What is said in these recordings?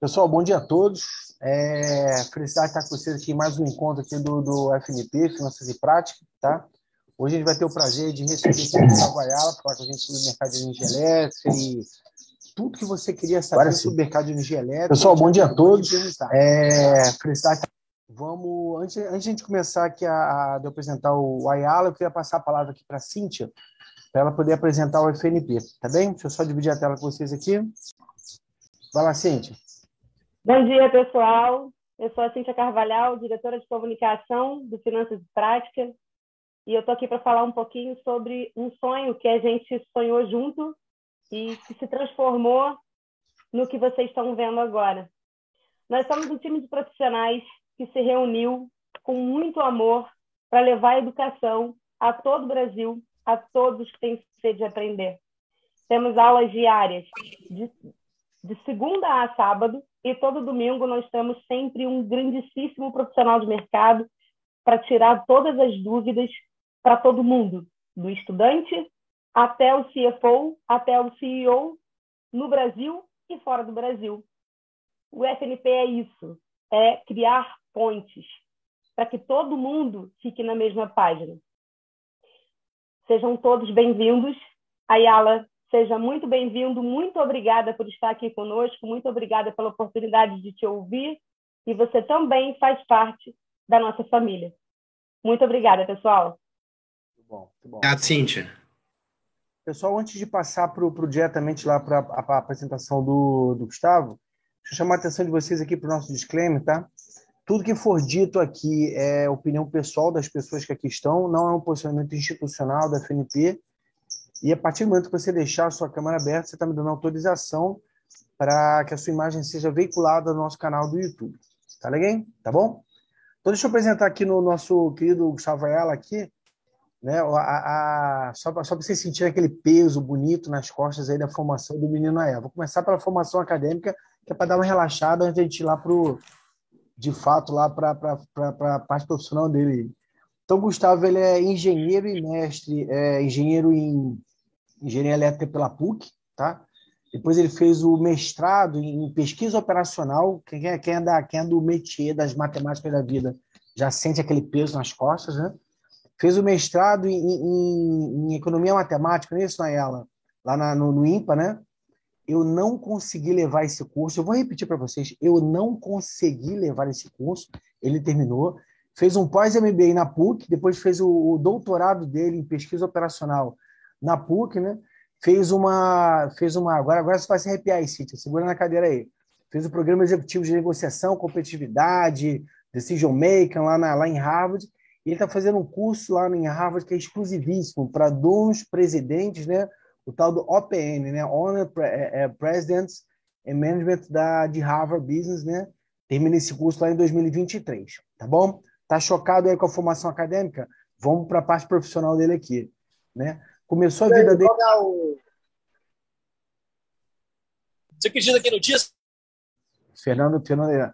Pessoal, bom dia a todos. É, felicidade estar com vocês aqui em mais um encontro aqui do, do FNP, Finanças e Prática, tá? Hoje a gente vai ter o prazer de receber o Ayala falar com a gente sobre o mercado de energia elétrica e tudo que você queria saber sobre o mercado de energia elétrica. Pessoal, bom dia a todos. É, felicidade. Vamos, antes, antes de a gente começar aqui a, a de apresentar o Ayala, eu queria passar a palavra aqui para a Cíntia, para ela poder apresentar o FNP, tá bem? Deixa eu só dividir a tela com vocês aqui. Vai lá, Cíntia. Bom dia, pessoal. Eu sou a Cíntia Carvalhal, diretora de comunicação do Finanças de Prática, e eu estou aqui para falar um pouquinho sobre um sonho que a gente sonhou junto e que se transformou no que vocês estão vendo agora. Nós somos um time de profissionais que se reuniu com muito amor para levar a educação a todo o Brasil, a todos que têm sede de aprender. Temos aulas diárias de, de segunda a sábado, e todo domingo nós temos sempre um grandíssimo profissional de mercado para tirar todas as dúvidas para todo mundo, do estudante até o CFO, até o CEO, no Brasil e fora do Brasil. O FNP é isso, é criar pontes para que todo mundo fique na mesma página. Sejam todos bem-vindos. Ayala Seja muito bem-vindo, muito obrigada por estar aqui conosco, muito obrigada pela oportunidade de te ouvir e você também faz parte da nossa família. Muito obrigada, pessoal. Muito bom, muito bom. Obrigado, Cíntia. Pessoal, antes de passar para o diretamente lá para a apresentação do, do Gustavo, deixa eu chamar a atenção de vocês aqui para o nosso disclaimer, tá? Tudo que for dito aqui é opinião pessoal das pessoas que aqui estão, não é um posicionamento institucional da FNP e a partir do momento que você deixar a sua câmera aberta, você está me dando autorização para que a sua imagem seja veiculada no nosso canal do YouTube. Tá legal? Tá bom? Então, deixa eu apresentar aqui no nosso querido Gustavo Ayala aqui, né, a, a, só para vocês sentirem aquele peso bonito nas costas aí da formação do menino Ayala. Vou começar pela formação acadêmica, que é para dar uma relaxada antes de a gente ir lá para de fato, lá para a parte profissional dele. Então, Gustavo, ele é engenheiro e mestre, é engenheiro em engenharia elétrica pela PUC, tá? Depois ele fez o mestrado em pesquisa operacional. Quem é, quem é, da, quem é do métier das matemáticas da vida já sente aquele peso nas costas, né? Fez o mestrado em, em, em economia matemática, não é isso, Naela? Lá na, no, no IMPA, né? Eu não consegui levar esse curso. Eu vou repetir para vocês. Eu não consegui levar esse curso. Ele terminou. Fez um pós-MBA na PUC, depois fez o, o doutorado dele em pesquisa operacional na PUC, né? Fez uma, fez uma, agora, agora você vai se arrepiar aí, Cíntia, segura na cadeira aí. Fez o programa executivo de negociação, competitividade, decision making lá, na, lá em Harvard. E ele está fazendo um curso lá em Harvard que é exclusivíssimo para donos, presidentes, né? O tal do OPN, né? Honor é, é, Presidents and Management da, de Harvard Business, né? Termina esse curso lá em 2023, tá bom? Tá chocado aí com a formação acadêmica? Vamos para a parte profissional dele aqui, né? Começou a vida dele. Você acredita aqui no dia? Fernando, Fernando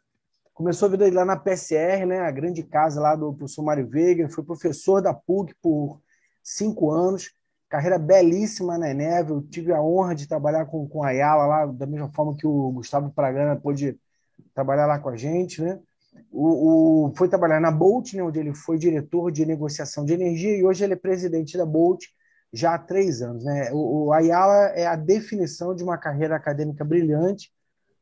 começou a vida dele lá na PSR, né? A grande casa lá do professor Mário Veiga. Foi professor da PUC por cinco anos. Carreira belíssima na Eneve. Eu tive a honra de trabalhar com, com a Ayala lá, da mesma forma que o Gustavo Pragana pôde trabalhar lá com a gente, né? O, o, foi trabalhar na Bolt, né, onde ele foi diretor de negociação de energia, e hoje ele é presidente da Bolt, já há três anos. Né? O, o Ayala é a definição de uma carreira acadêmica brilhante,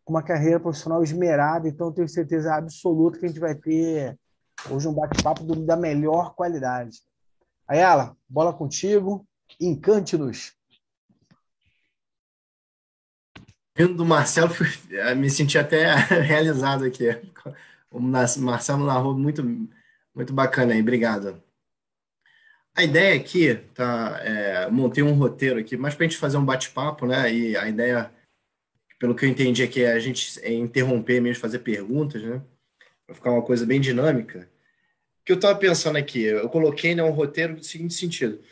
uma carreira profissional esmerada, então tenho certeza absoluta que a gente vai ter hoje um bate-papo da melhor qualidade. Ayala, bola contigo, encante-nos. Vindo do Marcelo, me senti até realizado aqui. O Marcelo narrou muito, muito bacana aí, obrigado. A ideia aqui, tá? É, montei um roteiro aqui, mas para a gente fazer um bate-papo, né? E a ideia, pelo que eu entendi aqui, é a gente é interromper mesmo, fazer perguntas, né? Para ficar uma coisa bem dinâmica. O que eu estava pensando aqui, eu coloquei né, um roteiro do seguinte sentido.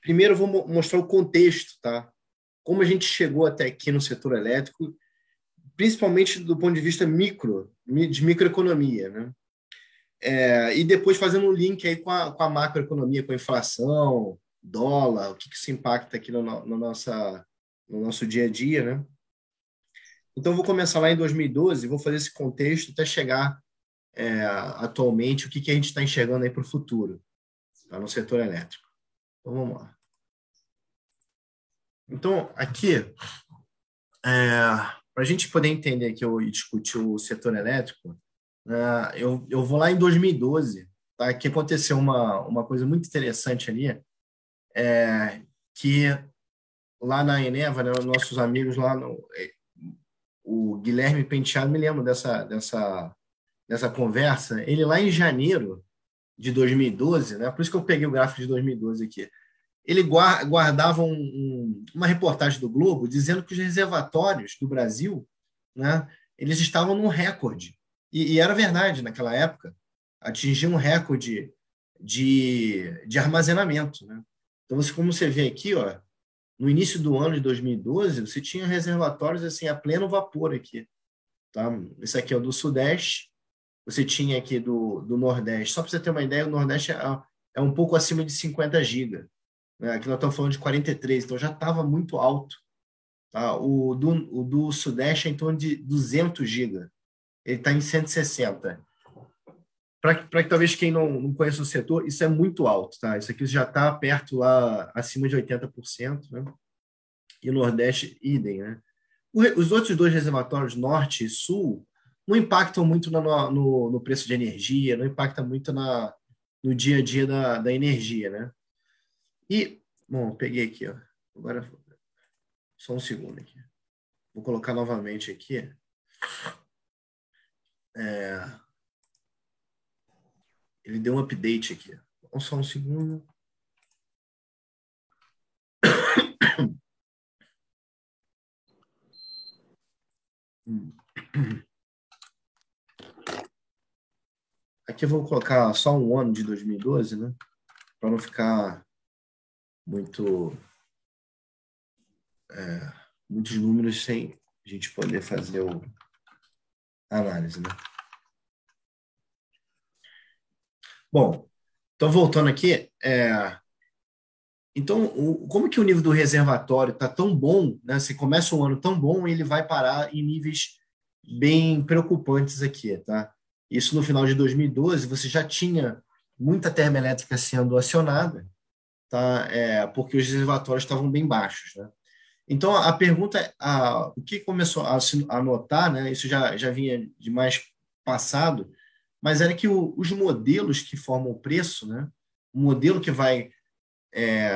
Primeiro, eu vou mostrar o contexto, tá? Como a gente chegou até aqui no setor elétrico, principalmente do ponto de vista micro, de microeconomia, né? É, e depois fazendo um link aí com a, com a macroeconomia, com a inflação, dólar, o que, que isso impacta aqui no, no, nossa, no nosso dia a dia, né? Então, vou começar lá em 2012, vou fazer esse contexto até chegar é, atualmente, o que, que a gente está enxergando aí para o futuro, tá, no setor elétrico. Então, vamos lá. Então, aqui, é, para a gente poder entender aqui e discutir o setor elétrico, é, eu, eu vou lá em 2012, tá, que aconteceu uma, uma coisa muito interessante ali, é, que lá na Eneva, né, nossos amigos lá, no, é, o Guilherme Penteado, me lembro dessa, dessa, dessa conversa, ele lá em janeiro de 2012, né, por isso que eu peguei o gráfico de 2012 aqui, ele guardava um, um, uma reportagem do Globo dizendo que os reservatórios do Brasil, né, eles estavam num recorde. E, e era verdade naquela época, atingiam um recorde de, de armazenamento. Né? Então, como você vê aqui, ó, no início do ano de 2012, você tinha reservatórios assim a pleno vapor aqui. Tá? Esse aqui é o do Sudeste, você tinha aqui do, do Nordeste. Só para você ter uma ideia, o Nordeste é, é um pouco acima de 50 GB. Né? Aqui nós estamos falando de 43, então já estava muito alto. Tá? O, do, o do Sudeste é em torno de 200 GB. Ele está em 160. Para que talvez quem não, não conheça o setor, isso é muito alto. Tá? Isso aqui já está perto lá, acima de 80%. Né? E Nordeste, idem. Né? Os outros dois reservatórios, Norte e Sul, não impactam muito no, no, no preço de energia, não impactam muito na, no dia a dia da, da energia. Né? E, bom, peguei aqui, ó. Agora, só um segundo aqui. Vou colocar novamente aqui. É... Ele deu um update aqui. Só um segundo. Aqui eu vou colocar só um ano de 2012, né? Para não ficar muito é, muitos números sem a gente poder fazer o análise, né? Bom, então voltando aqui, é, então o, como que o nível do reservatório está tão bom, né? Se começa um ano tão bom, ele vai parar em níveis bem preocupantes aqui, tá? Isso no final de 2012, você já tinha muita termoelétrica sendo acionada, tá? É, porque os reservatórios estavam bem baixos. Né? Então, a pergunta, é, a, o que começou a, a notar, né, isso já, já vinha de mais passado, mas era que o, os modelos que formam o preço, né, o modelo que vai é,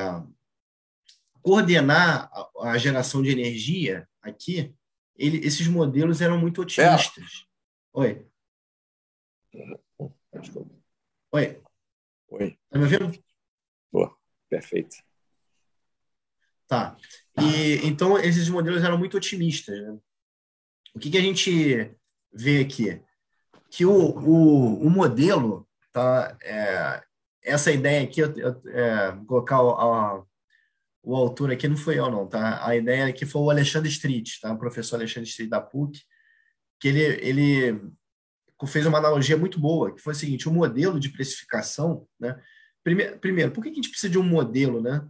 coordenar a, a, geração de energia aqui, ele, esses modelos eram muito otimistas. É. Oi. Oi. Oi. Tá me ouvindo? Boa. Perfeito. Tá. E, então, esses modelos eram muito otimistas. Né? O que, que a gente vê aqui? Que o, o, o modelo, tá, é, essa ideia aqui, eu, eu, é, vou colocar o, a, o autor aqui, não foi eu não, tá? A ideia aqui foi o Alexandre Street, tá? o professor Alexandre Street da PUC, que ele, ele fez uma analogia muito boa, que foi o seguinte, o modelo de precificação, né? Primeiro, primeiro, por que a gente precisa de um modelo, né?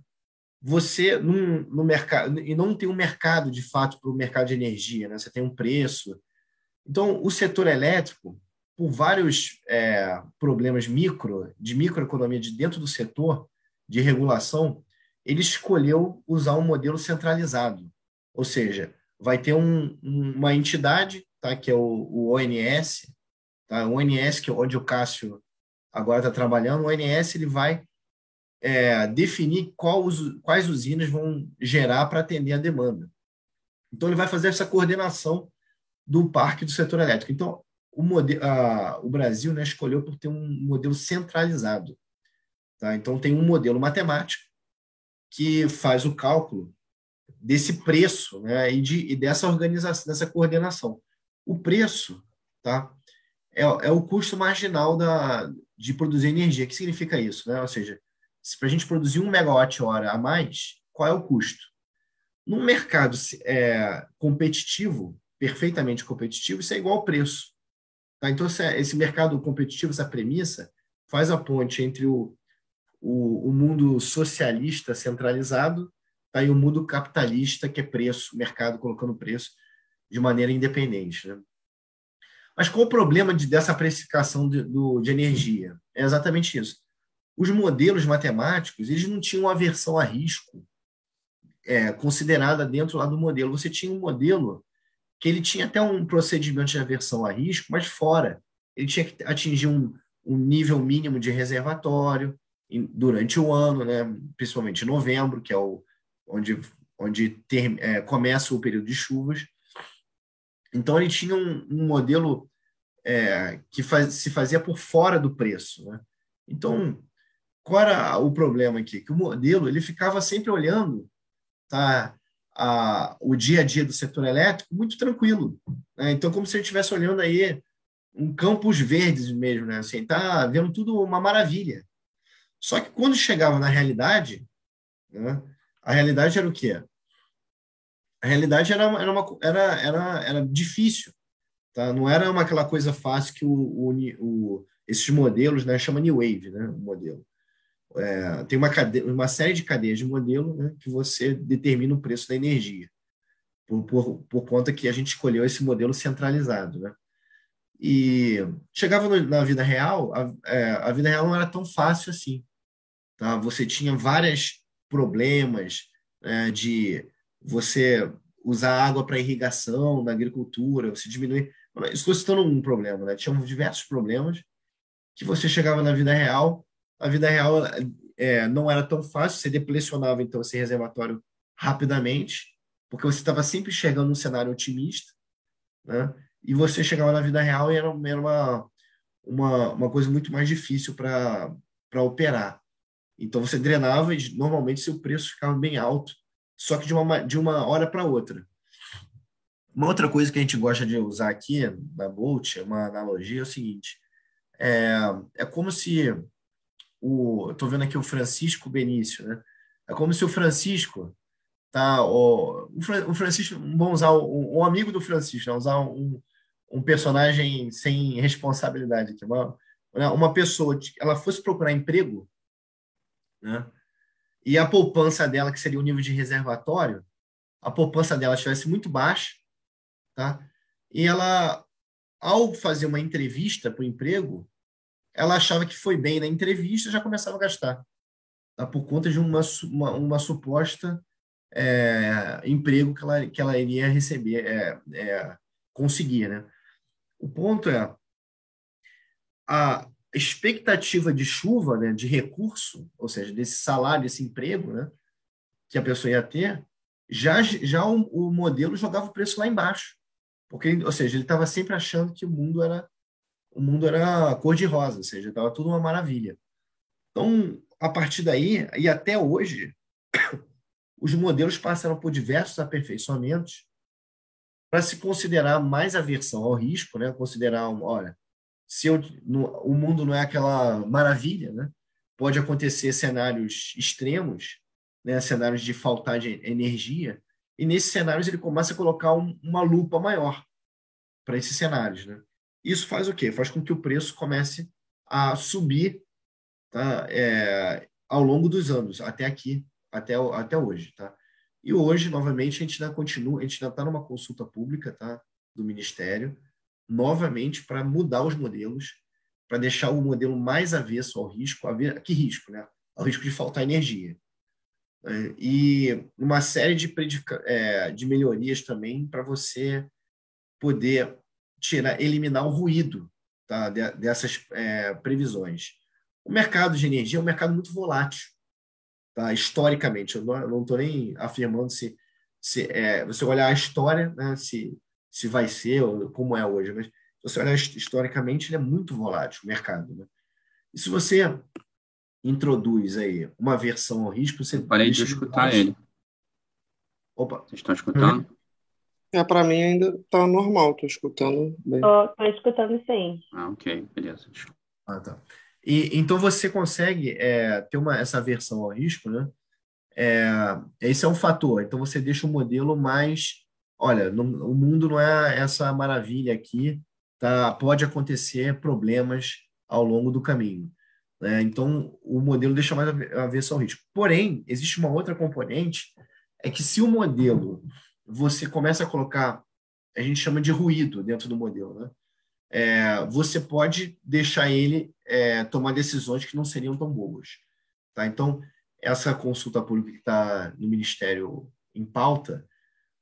Você, num, no mercado, e não tem um mercado de fato para o mercado de energia, né? Você tem um preço. Então, o setor elétrico, por vários é, problemas micro, de microeconomia de dentro do setor, de regulação, ele escolheu usar um modelo centralizado. Ou seja, vai ter um, uma entidade, tá, que é o, o ONS, tá, o ONS, que é onde o Cássio agora está trabalhando, o ONS ele vai é, definir qual, quais usinas vão gerar para atender a demanda. Então, ele vai fazer essa coordenação do parque do setor elétrico. Então, o, modelo, a, o Brasil né, escolheu por ter um modelo centralizado. Tá? Então, tem um modelo matemático que faz o cálculo desse preço né, e, de, e dessa organização, dessa coordenação. O preço tá, é, é o custo marginal da, de produzir energia. O que significa isso? Né? Ou seja, se para a gente produzir um megawatt-hora a mais, qual é o custo? Num mercado é, competitivo, perfeitamente competitivo, isso é igual ao preço. Tá? Então, esse mercado competitivo, essa premissa, faz a ponte entre o, o, o mundo socialista centralizado tá? e o mundo capitalista, que é preço, mercado colocando preço, de maneira independente. Né? Mas qual o problema de, dessa precificação de, do, de energia? É exatamente isso. Os modelos matemáticos eles não tinham aversão a risco é, considerada dentro lá do modelo. Você tinha um modelo que ele tinha até um procedimento de aversão a risco, mas fora. Ele tinha que atingir um, um nível mínimo de reservatório durante o ano, né? principalmente em novembro, que é o, onde, onde ter, é, começa o período de chuvas. Então, ele tinha um, um modelo é, que faz, se fazia por fora do preço. Né? Então, qual era o problema aqui? Que o modelo ele ficava sempre olhando tá, a, o dia a dia do setor elétrico muito tranquilo. Né? Então, como se ele estivesse olhando aí um campos verdes mesmo, né? Assim, tá vendo tudo uma maravilha. Só que quando chegava na realidade, né, a realidade era o quê? A realidade era, era, uma, era, era, era difícil. Tá? Não era uma, aquela coisa fácil que o, o, o esses modelos, né, chama New Wave, né, o modelo. É, tem uma, cadeia, uma série de cadeias de modelo né, que você determina o preço da energia, por, por, por conta que a gente escolheu esse modelo centralizado. Né? E chegava no, na vida real, a, é, a vida real não era tão fácil assim. Tá? Você tinha vários problemas é, de você usar água para irrigação na agricultura, você diminuir. Estou citando um problema, né? Tinha diversos problemas que você chegava na vida real, a vida real é, não era tão fácil, você deplecionava então esse reservatório rapidamente, porque você estava sempre chegando num cenário otimista, né? E você chegava na vida real e era, era uma, uma, uma coisa muito mais difícil para operar. Então você drenava e normalmente seu preço ficava bem alto, só que de uma, de uma hora para outra. Uma outra coisa que a gente gosta de usar aqui na Bolt, uma analogia, é o seguinte: é, é como se o. Estou vendo aqui o Francisco Benício, né? É como se o Francisco. Tá, o, o Francisco, vamos usar um, amigo do Francisco, né? usar um, um personagem sem responsabilidade aqui. Uma, né? uma pessoa, ela fosse procurar emprego, né? e a poupança dela, que seria o nível de reservatório, a poupança dela estivesse muito baixa, tá? e ela, ao fazer uma entrevista para o emprego, ela achava que foi bem na entrevista já começava a gastar, tá? por conta de uma, uma, uma suposta é, emprego que ela, que ela iria receber, é, é, conseguir. Né? O ponto é, a, expectativa de chuva, né, de recurso, ou seja, desse salário, desse emprego, né, que a pessoa ia ter, já, já o, o modelo jogava o preço lá embaixo. Porque, ou seja, ele estava sempre achando que o mundo era o mundo era cor de rosa, ou seja, estava tudo uma maravilha. Então, a partir daí e até hoje, os modelos passaram por diversos aperfeiçoamentos para se considerar mais aversão ao risco, né? Considerar, olha, se eu, no, o mundo não é aquela maravilha, né? Pode acontecer cenários extremos, né? Cenários de faltar de energia, e nesses cenários ele começa a colocar um, uma lupa maior para esses cenários, né? Isso faz o quê? Faz com que o preço comece a subir tá? É, ao longo dos anos, até aqui, até, até hoje, tá? E hoje, novamente, a gente ainda continua, a gente ainda está numa consulta pública, tá? Do Ministério, novamente para mudar os modelos, para deixar o modelo mais avesso ao risco. A que risco, né? Ao risco de faltar energia. E uma série de, é, de melhorias também para você poder tirar, eliminar o ruído tá? dessas é, previsões. O mercado de energia é um mercado muito volátil, tá? historicamente. Eu não estou nem afirmando se, se é, você olhar a história, né? se se vai ser ou como é hoje, mas se você olhar historicamente, ele é muito volátil, o mercado. Né? E se você introduz aí uma versão ao risco, você. parei de escutar ele. Opa. Vocês estão escutando? É, para mim ainda está normal, estou escutando bem. Estou escutando sim. Ah, ok, beleza. Ah, tá. E, então você consegue é, ter uma, essa versão ao risco, né? É, esse é um fator. Então você deixa o modelo mais olha, não, o mundo não é essa maravilha aqui, tá? Pode acontecer problemas ao longo do caminho. Né? Então, o modelo deixa mais avesso ao risco. Porém, existe uma outra componente, é que se o modelo você começa a colocar a gente chama de ruído dentro do modelo. Né? É, você pode deixar ele é, tomar decisões que não seriam tão boas. Tá? Então, essa consulta pública que está no Ministério em pauta,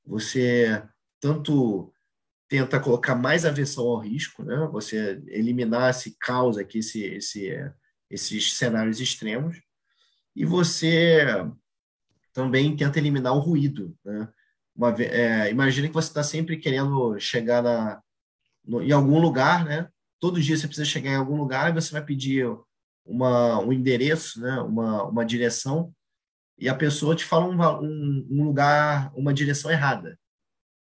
você tanto tenta colocar mais aversão ao risco, né? você eliminar esse caos aqui, esse, esse, esses cenários extremos, e você também tenta eliminar o ruído. Né? Uma, é, imagina que você está sempre querendo chegar na, no, em algum lugar, né? Todo dia você precisa chegar em algum lugar e você vai pedir uma, um endereço, né? uma, uma direção, e a pessoa te fala um, um, um lugar, uma direção errada.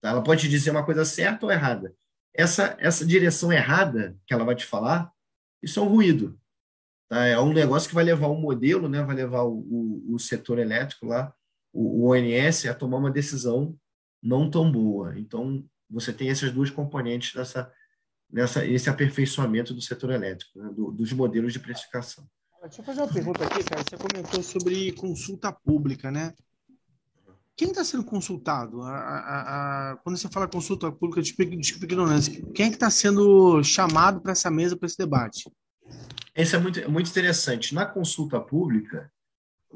Tá? Ela pode te dizer uma coisa certa ou errada. Essa, essa direção errada que ela vai te falar, isso é um ruído. Tá? É um negócio que vai levar o modelo, né? vai levar o, o, o setor elétrico lá, o, o ONS, a tomar uma decisão não tão boa. Então, você tem essas duas componentes nessa, nessa, esse aperfeiçoamento do setor elétrico, né? do, dos modelos de precificação. Deixa eu fazer uma pergunta aqui, cara. Você comentou sobre consulta pública, né? Quem está sendo consultado? A, a, a, quando você fala consulta pública, desculpa, desculpa ignorância, quem é que está sendo chamado para essa mesa, para esse debate? Isso é muito, muito interessante. Na consulta pública,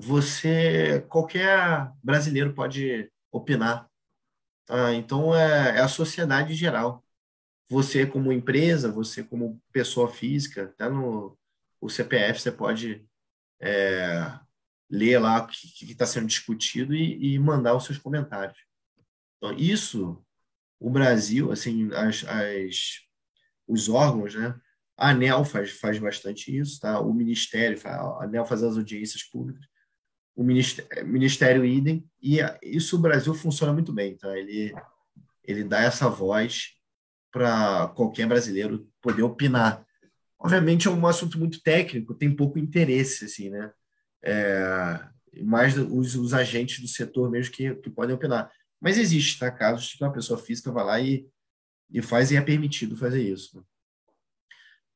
você, qualquer brasileiro pode opinar. Tá? Então, é, é a sociedade em geral. Você, como empresa, você, como pessoa física, até no o CPF, você pode é, ler lá o que está sendo discutido e, e, mandar os seus comentários. Então, isso, o Brasil, assim, as, as, os órgãos, né? A ANEL faz, faz bastante isso, tá? O Ministério, a ANEL faz as audiências públicas, o Ministério, Ministério idem, e isso o Brasil funciona muito bem, tá? Ele, ele dá essa voz para qualquer brasileiro poder opinar. Obviamente é um assunto muito técnico, tem pouco interesse, assim, né? É, mais os, os agentes do setor mesmo que, que podem opinar. Mas existe, tá? Casos que uma pessoa física vai lá e, e faz e é permitido fazer isso. Né?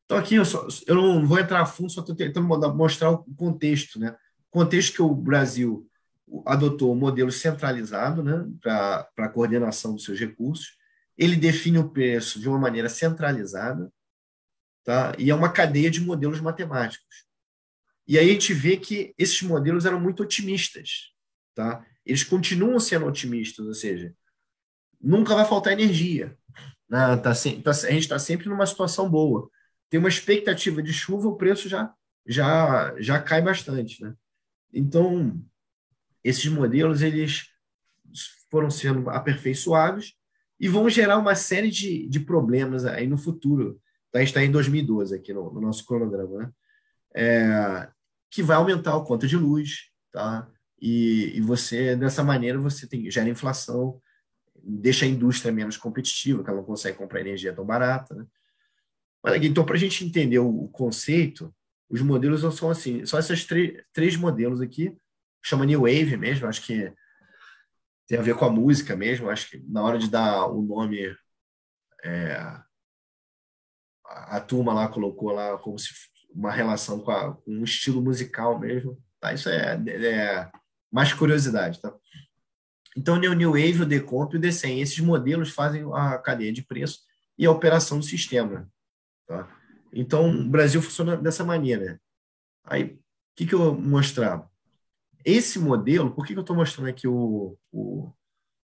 Então, aqui eu, só, eu não vou entrar a fundo, só estou tentando mostrar o contexto, né? Contexto que o Brasil adotou um modelo centralizado né, para a coordenação dos seus recursos. Ele define o preço de uma maneira centralizada, tá? e é uma cadeia de modelos matemáticos. E aí a gente vê que esses modelos eram muito otimistas. Tá? Eles continuam sendo otimistas, ou seja, nunca vai faltar energia. Né? Tá, tá, a gente está sempre numa situação boa tem uma expectativa de chuva, o preço já, já, já cai bastante. Né? Então, esses modelos eles foram sendo aperfeiçoados e vão gerar uma série de, de problemas aí no futuro. Tá? A gente está em 2012 aqui no, no nosso cronograma, né? É, que vai aumentar a conta de luz, tá? E, e você, dessa maneira, você tem, gera inflação, deixa a indústria menos competitiva, que ela não consegue comprar energia tão barata, né? então, para a gente entender o, conceito, os modelos são assim, são esses três, modelos aqui, chama New Wave mesmo, acho que tem a ver com a música mesmo, acho que na hora de dar o nome, é, a, a, turma lá colocou lá como se uma relação com, a, com um estilo musical mesmo, tá? Isso é, é mais curiosidade, tá? Então, o New Wave, o Decomp e o Decem, esses modelos fazem a cadeia de preço e a operação do sistema. Tá? Então, o Brasil funciona dessa maneira. Aí, o que, que eu vou mostrar? Esse modelo, por que, que eu estou mostrando aqui o, o,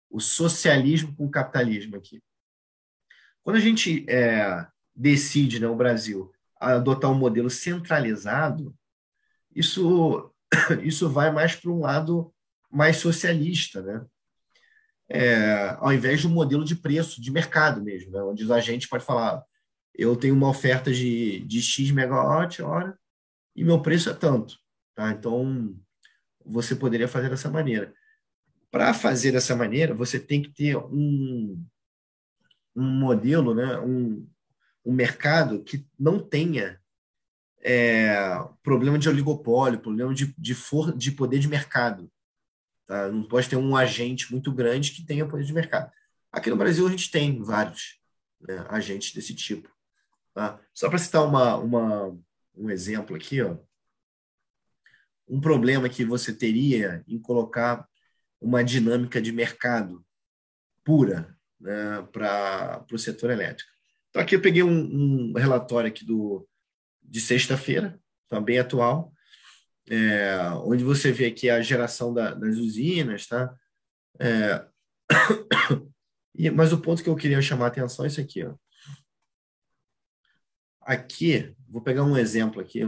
o, socialismo com o capitalismo aqui? Quando a gente é, decide, né, o Brasil, adotar um modelo centralizado, isso, isso vai mais para um lado mais socialista, né? É, ao invés de um modelo de preço, de mercado mesmo, né? onde a gente pode falar, eu tenho uma oferta de, de X megawatt hora e meu preço é tanto. Tá? Então, você poderia fazer dessa maneira. Para fazer dessa maneira, você tem que ter um, um modelo, né? um, um mercado que não tenha é, problema de oligopólio, problema de, de, for, de poder de mercado. Tá? Não pode ter um agente muito grande que tenha poder de mercado. Aqui no Brasil a gente tem vários né, agentes desse tipo. Tá? Só para citar uma, uma, um exemplo aqui, ó, um problema que você teria em colocar uma dinâmica de mercado pura né, para o setor elétrico. Então, aqui eu peguei um, um relatório aqui do, de sexta-feira, também atual, é, onde você vê aqui a geração da, das usinas, tá? É, mas o ponto que eu queria chamar a atenção é isso aqui, ó. Aqui, vou pegar um exemplo aqui,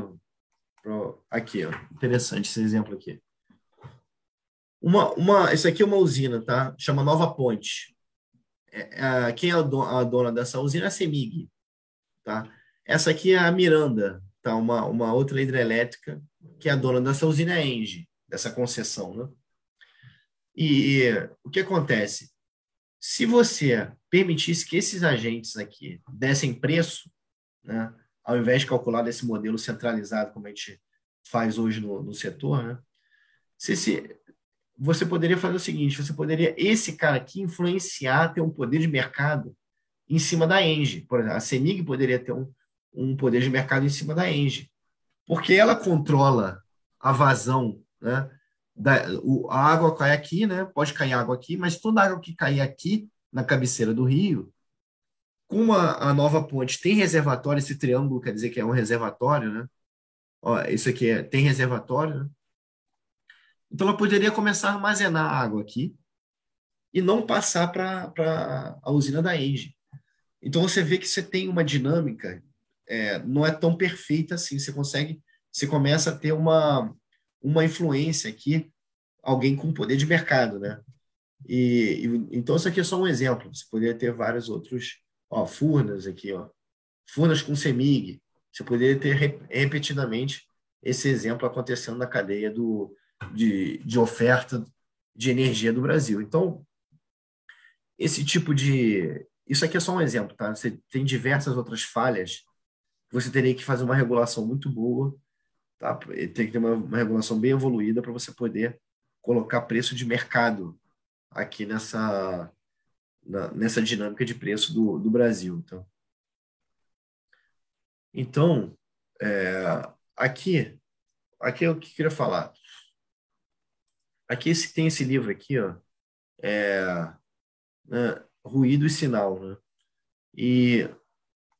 aqui, ó, interessante esse exemplo aqui. Uma, uma, isso aqui é uma usina, tá? Chama Nova Ponte. É, é, quem é a dona dessa usina é a Semig, tá? Essa aqui é a Miranda, tá? Uma, uma outra hidrelétrica que é a dona dessa usina é a Engie, dessa concessão, né? E, e o que acontece? Se você permitisse que esses agentes aqui dessem preço, né, ao invés de calcular desse modelo centralizado como a gente faz hoje no, no setor, né, se, se, você poderia fazer o seguinte: você poderia, esse cara aqui, influenciar, ter um poder de mercado em cima da Engie. Por exemplo, a CEMIG poderia ter um, um poder de mercado em cima da Engie, porque ela controla a vazão, né? Da, o, a água cai aqui, né? Pode cair água aqui, mas toda água que cair aqui na cabeceira do rio, como a, a nova ponte tem reservatório, esse triângulo quer dizer que é um reservatório, né? Ó, isso aqui é, tem reservatório, né? Então, ela poderia começar a armazenar água aqui e não passar para a usina da Engie. Então, você vê que você tem uma dinâmica, é, não é tão perfeita assim. Você consegue, você começa a ter uma, uma influência aqui, alguém com poder de mercado, né? E, e, então, isso aqui é só um exemplo. Você poderia ter vários outros, ó, Furnas aqui, ó. Furnas com Semig. Você poderia ter repetidamente esse exemplo acontecendo na cadeia do, de, de oferta de energia do Brasil. Então, esse tipo de. Isso aqui é só um exemplo, tá? Você tem diversas outras falhas. Você teria que fazer uma regulação muito boa, tá? Tem que ter uma, uma regulação bem evoluída para você poder colocar preço de mercado aqui nessa, na, nessa dinâmica de preço do, do Brasil. Então, então é, aqui, aqui é o que eu queria falar. Aqui esse, tem esse livro aqui, ó, é, né, Ruído e Sinal, né? E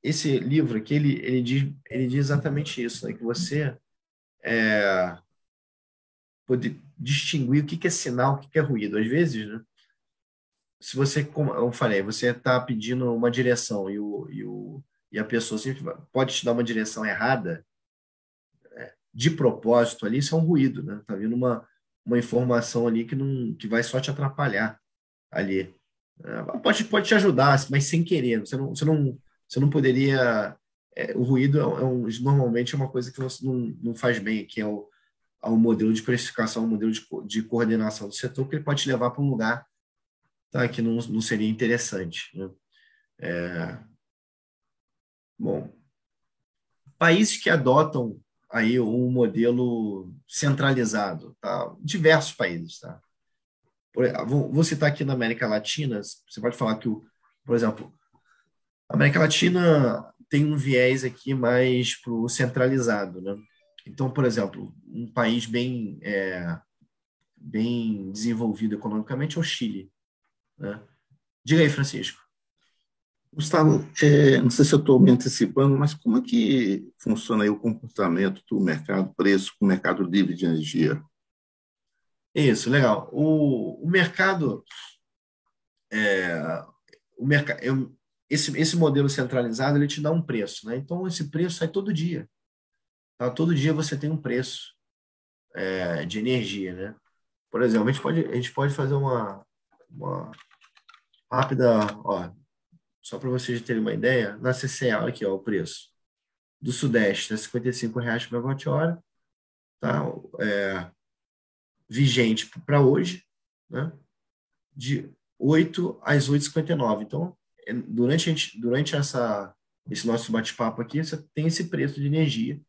esse livro aqui, ele, ele, diz, ele diz exatamente isso, né? Que você é, pode distinguir o que, que é sinal, o que, que é ruído. Às vezes, né? Se você, como eu falei, você está pedindo uma direção e, o, e, o, e a pessoa pode te dar uma direção errada, é, de propósito ali, isso é um ruído, né? Tá vindo uma, uma informação ali que não que vai só te atrapalhar ali. É, pode, pode te ajudar, mas sem querer. Você não, você não, você não poderia. É, o ruído é, é um, normalmente é uma coisa que você não, não faz bem, que é o, é o modelo de precificação, o modelo de, de coordenação do setor, que ele pode te levar para um lugar tá, que não, não seria interessante. Né? É, bom, países que adotam aí um modelo centralizado, tá? Diversos países, tá? Por, vou citar aqui na América Latina, você pode falar que, o, por exemplo, a América Latina tem um viés aqui mais para o centralizado, né? Então, por exemplo, um país bem, é, bem desenvolvido economicamente é o Chile. Né? Diga aí, Francisco. Gustavo, é, não sei se eu estou me antecipando, mas como é que funciona aí o comportamento do mercado preço com o mercado livre de energia? Isso, legal. O, o mercado, é, o mercado, esse, esse modelo centralizado ele te dá um preço, né? Então esse preço sai todo dia. Tá? Todo dia você tem um preço é, de energia, né? Por exemplo, a gente pode, a gente pode fazer uma, uma rápida, ó, só para vocês terem uma ideia, na CCA, aqui ó, o preço do Sudeste, é R$ 55,00 por megawatt-hora, tá? É, vigente para hoje, né? de 8 às 8h59. Então, é, durante, gente, durante essa, esse nosso bate-papo aqui, você tem esse preço de energia,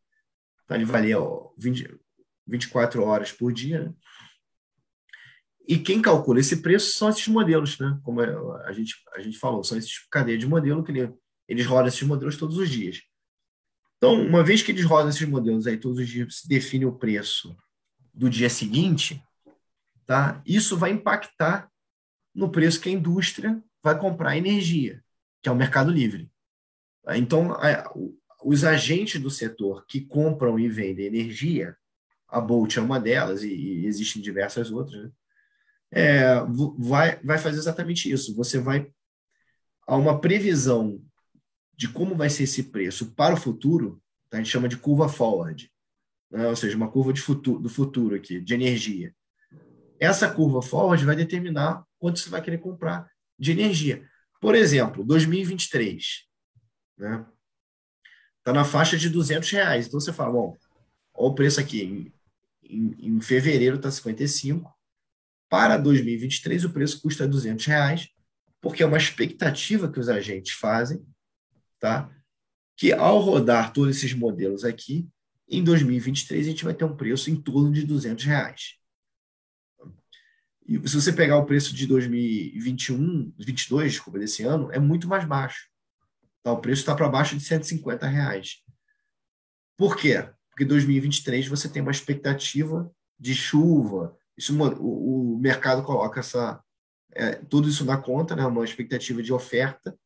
tá? ele valia ó, 20, 24 horas por dia, né? E quem calcula esse preço são esses modelos, né? Como a gente, a gente falou, são esses cadeias de modelo que ele, eles rodam esses modelos todos os dias. Então, uma vez que eles rodam esses modelos aí todos os dias, se define o preço do dia seguinte, tá? Isso vai impactar no preço que a indústria vai comprar energia, que é o mercado livre. Então, os agentes do setor que compram e vendem energia, a Bolt é uma delas, e, e existem diversas outras, né? É, vai, vai fazer exatamente isso. Você vai a uma previsão de como vai ser esse preço para o futuro, tá? a gente chama de curva forward, né? ou seja, uma curva de futuro, do futuro aqui, de energia. Essa curva forward vai determinar quanto você vai querer comprar de energia. Por exemplo, 2023, né? Está na faixa de 200 reais. Então você fala, bom, olha o preço aqui. Em, em, em fevereiro está 55. Para 2023, o preço custa 200 reais, porque é uma expectativa que os agentes fazem, tá? que ao rodar todos esses modelos aqui, em 2023 a gente vai ter um preço em torno de 200 reais. E se você pegar o preço de 2021, 22, desculpa, desse ano, é muito mais baixo. Tá? O preço está para baixo de 150 reais. Por quê? Porque em 2023 você tem uma expectativa de chuva. Isso, o, o mercado coloca essa, é, tudo isso na conta, né? uma expectativa de oferta.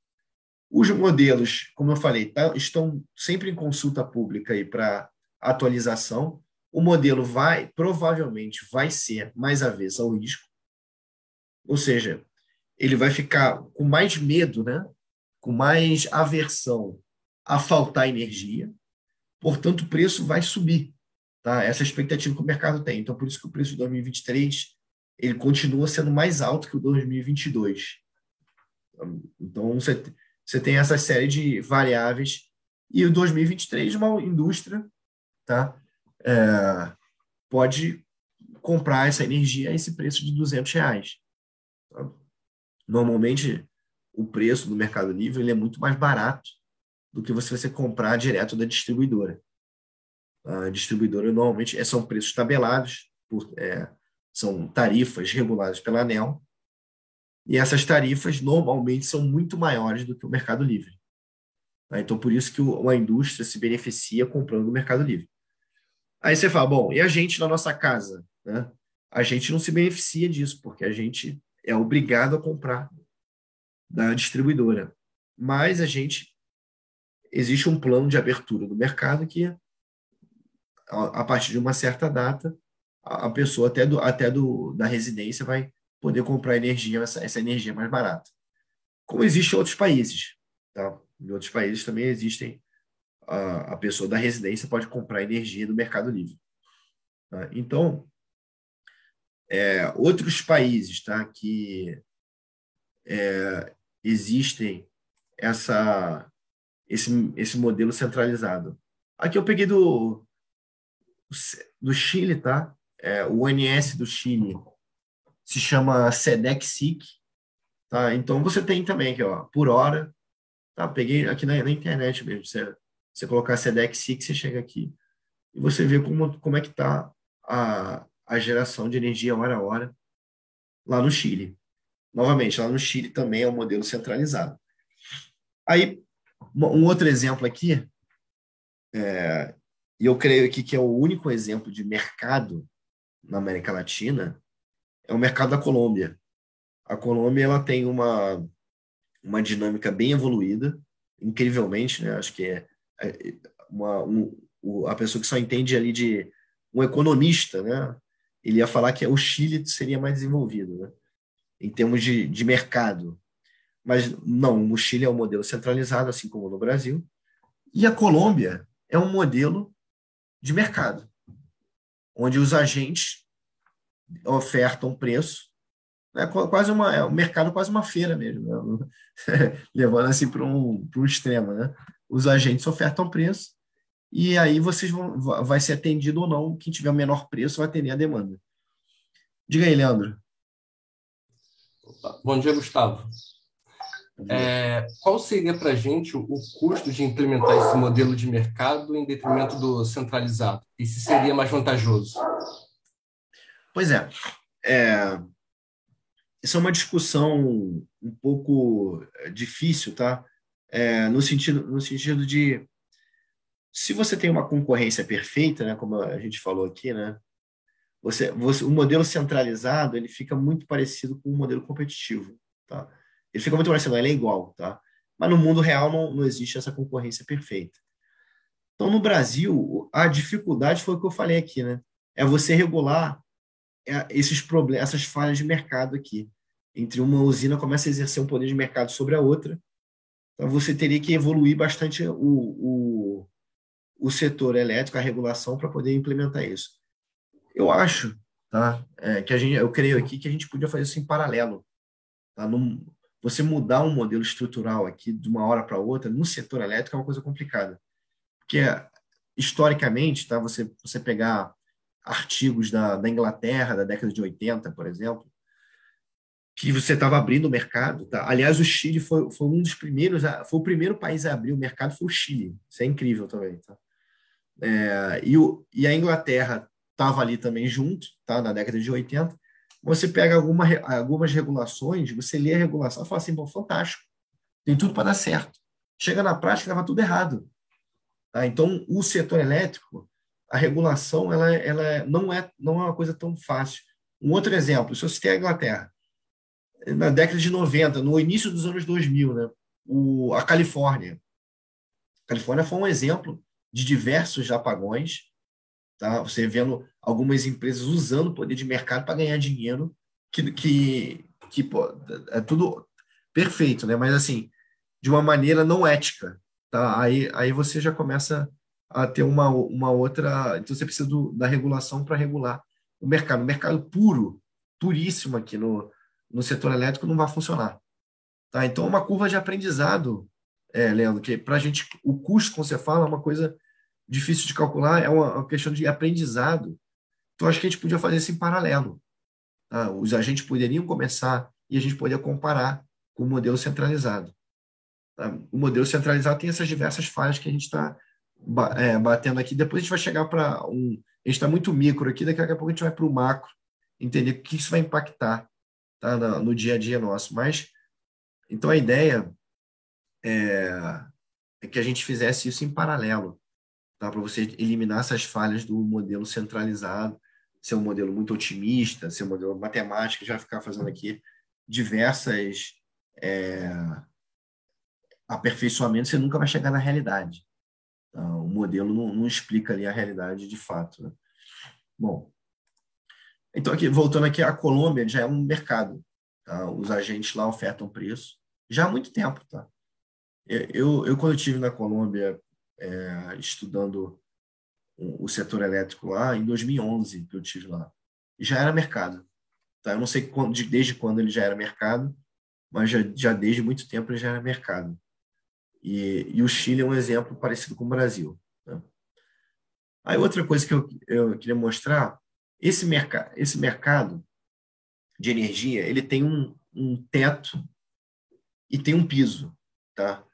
Os modelos, como eu falei, tá, estão sempre em consulta pública para atualização. O modelo vai, provavelmente, vai ser mais avesso ao risco. Ou seja, ele vai ficar com mais medo, né? com mais aversão a faltar energia, portanto, o preço vai subir. Tá? Essa é a expectativa que o mercado tem. Então, por isso que o preço de 2023 ele continua sendo mais alto que o 2022. Então, você, tem essa série de variáveis. E o 2023, uma indústria tá? É, pode comprar essa energia a esse preço de 200 reais. Tá? Normalmente, o preço do Mercado Livre ele é muito mais barato do que você, você comprar direto da distribuidora. A distribuidora normalmente é, são preços tabelados, por, é, são tarifas reguladas pela ANEL, e essas tarifas normalmente são muito maiores do que o Mercado Livre. Tá? Então, por isso que uma indústria se beneficia comprando no Mercado Livre. Aí você fala, bom, e a gente na nossa casa? Né? A gente não se beneficia disso, porque a gente é obrigado a comprar da distribuidora. Mas a gente existe um plano de abertura do mercado que a, partir de uma certa data a, pessoa até do até do da residência vai poder comprar energia essa, essa energia mais barata. Como existe em outros países, tá? Em outros países também existem a, a pessoa da residência pode comprar energia do Mercado Livre. Tá? Então, é, outros países tá, que é, existem essa, esse, esse modelo centralizado. Aqui eu peguei do, do Chile, tá? É, o ONS do Chile se chama SEDEC-SIC, tá? Então você tem também aqui, ó, por hora, tá? Peguei aqui na, na internet mesmo. Você, você colocar SEDEC-SIC, você chega aqui e você vê como, como é que tá a, a geração de energia hora a hora lá no Chile. Novamente, lá no Chile também é um modelo centralizado. Aí, um outro exemplo aqui, é, e eu creio aqui que é o único exemplo de mercado na América Latina, é o mercado da Colômbia. A Colômbia ela tem uma, uma dinâmica bem evoluída, incrivelmente, né? Acho que é, é uma, um, a pessoa que só entende ali de um economista, né? Ele ia falar que o Chile seria mais desenvolvido, né? em termos de, de mercado. Mas não, o Chile é um modelo centralizado, assim como no Brasil, e a Colômbia é um modelo de mercado, onde os agentes ofertam preço, é quase uma, é um mercado quase uma feira mesmo, né? levando assim para um, um extremo, né? Os agentes ofertam preço e aí vocês vão, vai ser atendido ou não, quem tiver o menor preço vai atender a demanda. Diga aí, Leandro. Bom dia, Gustavo. É, qual seria para a gente o custo de implementar esse modelo de mercado em detrimento do centralizado? E se seria mais vantajoso? Pois é. é essa é uma discussão um pouco é, difícil, tá? É, no, sentido, no sentido de se você tem uma concorrência perfeita, né, como a gente falou aqui, né, você, você, o modelo centralizado ele fica muito parecido com o modelo competitivo. Tá? Ele fica muito parecendo, ele é igual, tá? Mas no mundo real não, não existe essa concorrência perfeita. Então, no Brasil, a dificuldade foi o que eu falei aqui, né? É você regular é, esses problemas, essas falhas de mercado aqui. Entre uma usina começa a exercer um poder de mercado sobre a outra, então você teria que evoluir bastante o, o, o setor elétrico, a regulação, para poder implementar isso. Eu acho tá, é, que a gente, eu creio aqui que a gente podia fazer isso em paralelo. Tá? Num, você mudar um modelo estrutural aqui de uma hora para outra no setor elétrico é uma coisa complicada. Porque, historicamente, tá, você, você pegar artigos da, da Inglaterra da década de 80, por exemplo, que você estava abrindo o mercado. Tá? Aliás, o Chile foi, foi um dos primeiros, foi o primeiro país a abrir o mercado, foi o Chile. Isso é incrível também. Tá? É, e, o, e a Inglaterra estava ali também junto, tá? na década de 80. Você pega alguma, algumas regulações, você lê a regulação e fala assim, bom, fantástico, tem tudo para dar certo. Chega na prática, estava tudo errado. Tá? Então, o setor elétrico, a regulação, ela, ela não, é, não é uma coisa tão fácil. Um outro exemplo, se você tem a Inglaterra, na década de 90, no início dos anos 2000, né? O, a Califórnia. A Califórnia foi um exemplo de diversos apagões, tá? Você vendo algumas empresas usando o poder de mercado para ganhar dinheiro, que, que, que pô, é tudo perfeito, né? Mas assim, de uma maneira não ética, tá? Aí, aí você já começa a ter uma, uma outra. Então você precisa do, da regulação para regular o mercado. O mercado puro, puríssimo aqui no, no setor elétrico não vai funcionar. Tá? Então, é uma curva de aprendizado, é, Leandro, que para a gente, o custo, como você fala, é uma coisa difícil de calcular, é uma, uma questão de aprendizado. Então, acho que a gente podia fazer isso em paralelo. Tá? Os agentes poderiam começar e a gente poderia comparar com o modelo centralizado. Tá? O modelo centralizado tem essas diversas falhas que a gente está é, batendo aqui. Depois a gente vai chegar para um. A gente está muito micro aqui, daqui a pouco a gente vai para o macro, entender o que isso vai impactar tá? no dia a dia nosso. Mas, então, a ideia é, é que a gente fizesse isso em paralelo, tá? para você eliminar essas falhas do modelo centralizado, ser um modelo muito otimista, ser um modelo matemático, já ficar fazendo aqui diversas é, aperfeiçoamentos, você nunca vai chegar na realidade. Tá? O modelo não, não, explica ali a realidade de fato. Né? Bom, então, aqui, voltando aqui, a Colômbia já é um mercado. Tá? Os agentes lá ofertam preço já há muito tempo. Tá? Eu, eu quando estive na Colômbia é, estudando o setor elétrico lá, em 2011 que eu tive lá, já era mercado. Tá? Eu não sei quando, desde quando ele já era mercado, mas já, já desde muito tempo ele já era mercado. E, e o Chile é um exemplo parecido com o Brasil. Tá? Aí outra coisa que eu, eu queria mostrar esse, merc esse mercado de energia ele tem um, um teto e tem um piso, tá?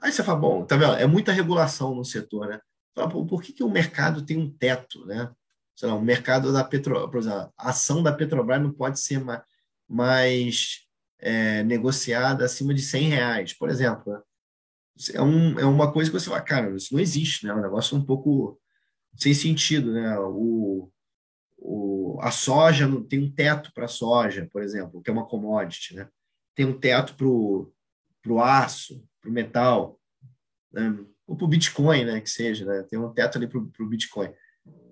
Aí você fala, bom, tá vendo? É muita regulação no setor, né? Por que, que o mercado tem um teto, né? Sei lá, o mercado da Petro, por exemplo, a ação da Petrobras não pode ser mais, mais é, negociada acima de 100 reais, por exemplo. Né? É, um, é uma coisa que você fala, cara, isso não existe, né? É um negócio um pouco sem sentido, né? O, o, a soja tem um teto para soja, por exemplo, que é uma commodity, né? Tem um teto para o aço, para o metal, né? Ou para o Bitcoin, né? Que seja, né? Tem um teto ali para o Bitcoin.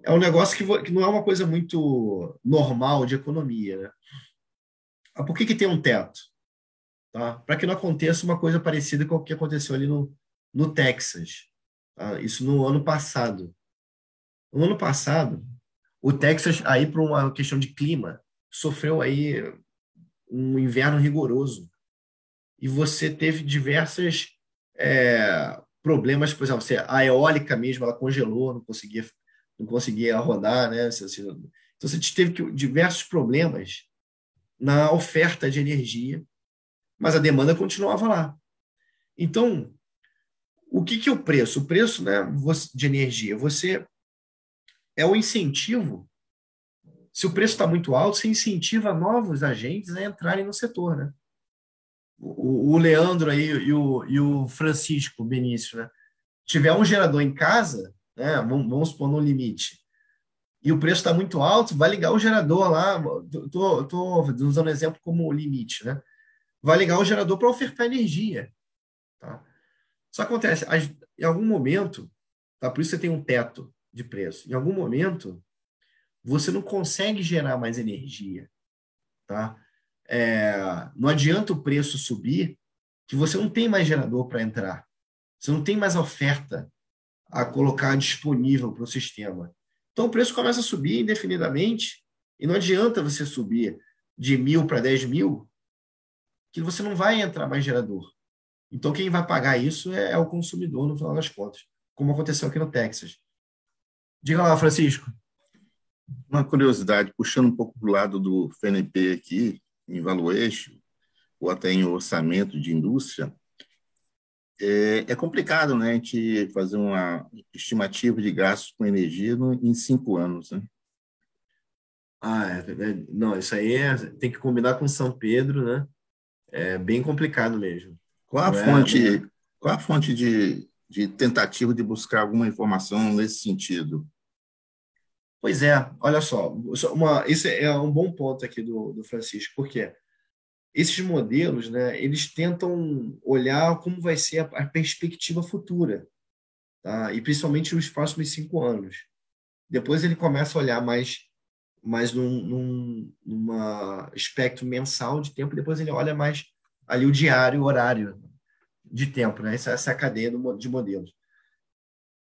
É um negócio que, que, não é uma coisa muito normal de economia, né? Ah, por que, que tem um teto? Tá? Para que não aconteça uma coisa parecida com o que aconteceu ali no, no Texas. Tá? Isso no ano passado. No ano passado, o Texas, aí por uma questão de clima, sofreu aí um inverno rigoroso. E você teve diversas é, problemas, por exemplo, a eólica mesmo, ela congelou, não conseguia, não conseguia rodar, né? Então você teve diversos problemas na oferta de energia, mas a demanda continuava lá. Então, o que, que é o preço? O preço né, de energia, você é o incentivo. Se o preço está muito alto, você incentiva novos agentes a entrarem no setor, né? O, o Leandro aí e o, e o Francisco Benício, né? Tiver um gerador em casa, né? Vamos, vamos supor no limite, e o preço está muito alto, vai ligar o gerador lá. Estou usando exemplo como limite, né? vai ligar o gerador para ofertar energia. Tá? Só acontece, em algum momento, tá? por isso você tem um teto de preço, em algum momento, você não consegue gerar mais energia. Tá? É, não adianta o preço subir, que você não tem mais gerador para entrar. Você não tem mais oferta a colocar disponível para o sistema. Então o preço começa a subir indefinidamente e não adianta você subir de mil para 10 mil, que você não vai entrar mais gerador. Então quem vai pagar isso é, é o consumidor no final das contas, como aconteceu aqui no Texas. Diga lá, Francisco. Uma curiosidade, puxando um pouco para o lado do FNP aqui, em valuation, ou até em orçamento de indústria, é, é, complicado, né, a gente fazer uma estimativa de gastos com energia no, em cinco anos, né? Ah, é, é, não, isso aí é, tem que combinar com São Pedro, né? É bem complicado mesmo. Qual a não é fonte, é, qual a fonte de, de tentativa de buscar alguma informação nesse sentido? Pois é, olha só, uma, esse é um bom ponto aqui do, do Francisco, porque esses modelos, né, eles tentam olhar como vai ser a, a perspectiva futura, tá? e principalmente nos próximos cinco anos. Depois ele começa a olhar mais, mais num, num numa espectro mensal de tempo, depois ele olha mais ali o diário, o horário de tempo, né? essa, essa é a cadeia do, de modelos.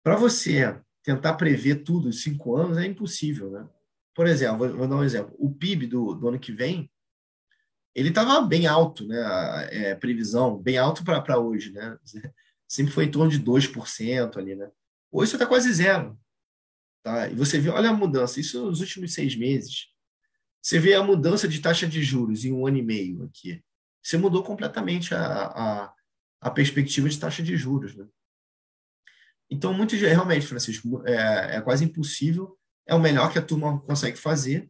Para você tentar prever tudo em cinco anos é impossível, né? Por exemplo, vou, dar um exemplo. O PIB do, do ano que vem, ele estava bem alto, né? A, é, previsão, bem alto para hoje, né? Sempre foi em torno de 2% ali, né? Hoje está quase zero. Tá? E você vê, olha a mudança, isso nos últimos seis meses. Você vê a mudança de taxa de juros em um ano e meio aqui. Você mudou completamente a, a, a perspectiva de taxa de juros, né? Então, muito realmente, Francisco, é, é quase impossível. É o melhor que a turma consegue fazer,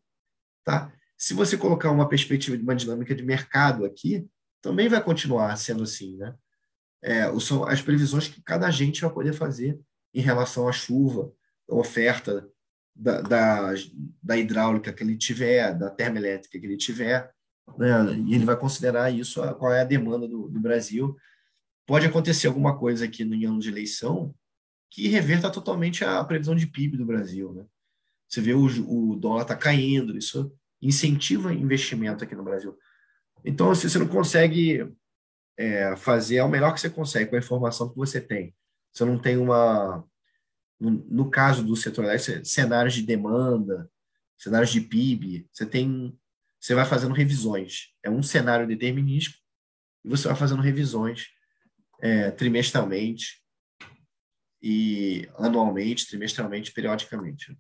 tá? Se você colocar uma perspectiva de uma dinâmica de mercado aqui, também vai continuar sendo assim, né? É, são as previsões que cada agente vai poder fazer em relação à chuva, oferta da, da, da hidráulica que ele tiver, da termoelétrica que ele tiver, né? e ele vai considerar isso, qual é a demanda do, do Brasil. Pode acontecer alguma coisa aqui no ano de eleição que reverta totalmente a previsão de PIB do Brasil. Né? Você vê o, o dólar está caindo, isso incentiva investimento aqui no Brasil. Então, se você não consegue é, fazer, é o melhor que você consegue com a informação que você tem. Você não tem uma. No, no caso do setor elétrico, cenários de demanda, cenários de PIB, você tem. Você vai fazendo revisões. É um cenário determinístico e você vai fazendo revisões é, trimestralmente e anualmente, trimestralmente, periodicamente.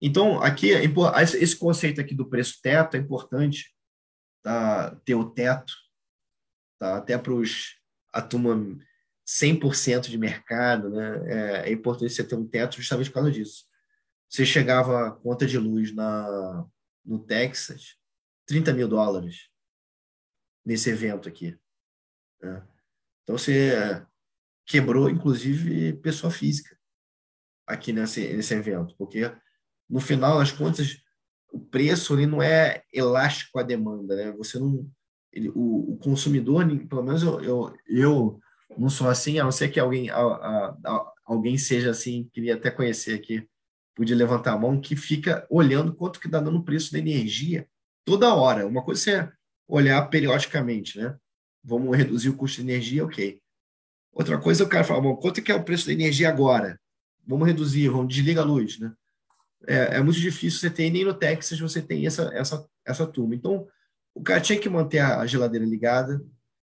Então, aqui, é esse conceito aqui do preço teto é importante, tá? ter o teto, tá? até para os a turma 100% de mercado, né? É, é, importante você ter um teto justamente por causa disso. Você chegava a conta de luz na, no Texas, 30 mil dólares nesse evento aqui. Né? Então, você quebrou, inclusive, pessoa física aqui nesse, nesse evento, porque no final das contas, o preço ele não é elástico à demanda, né? Você não, ele, o, o, consumidor, pelo menos eu, eu, eu, não sou assim, a não ser que alguém, a, a, a, alguém seja assim, queria até conhecer aqui, podia levantar a mão, que fica olhando quanto que está dando o preço da energia toda hora. Uma coisa é olhar periodicamente, né? Vamos reduzir o custo de energia, ok. Outra coisa é o cara fala, bom, quanto que é o preço da energia agora? Vamos reduzir, vamos desligar a luz, né? é, é, muito difícil você ter, nem no Texas você tem essa, essa, essa turma. Então, o cara tinha que manter a geladeira ligada,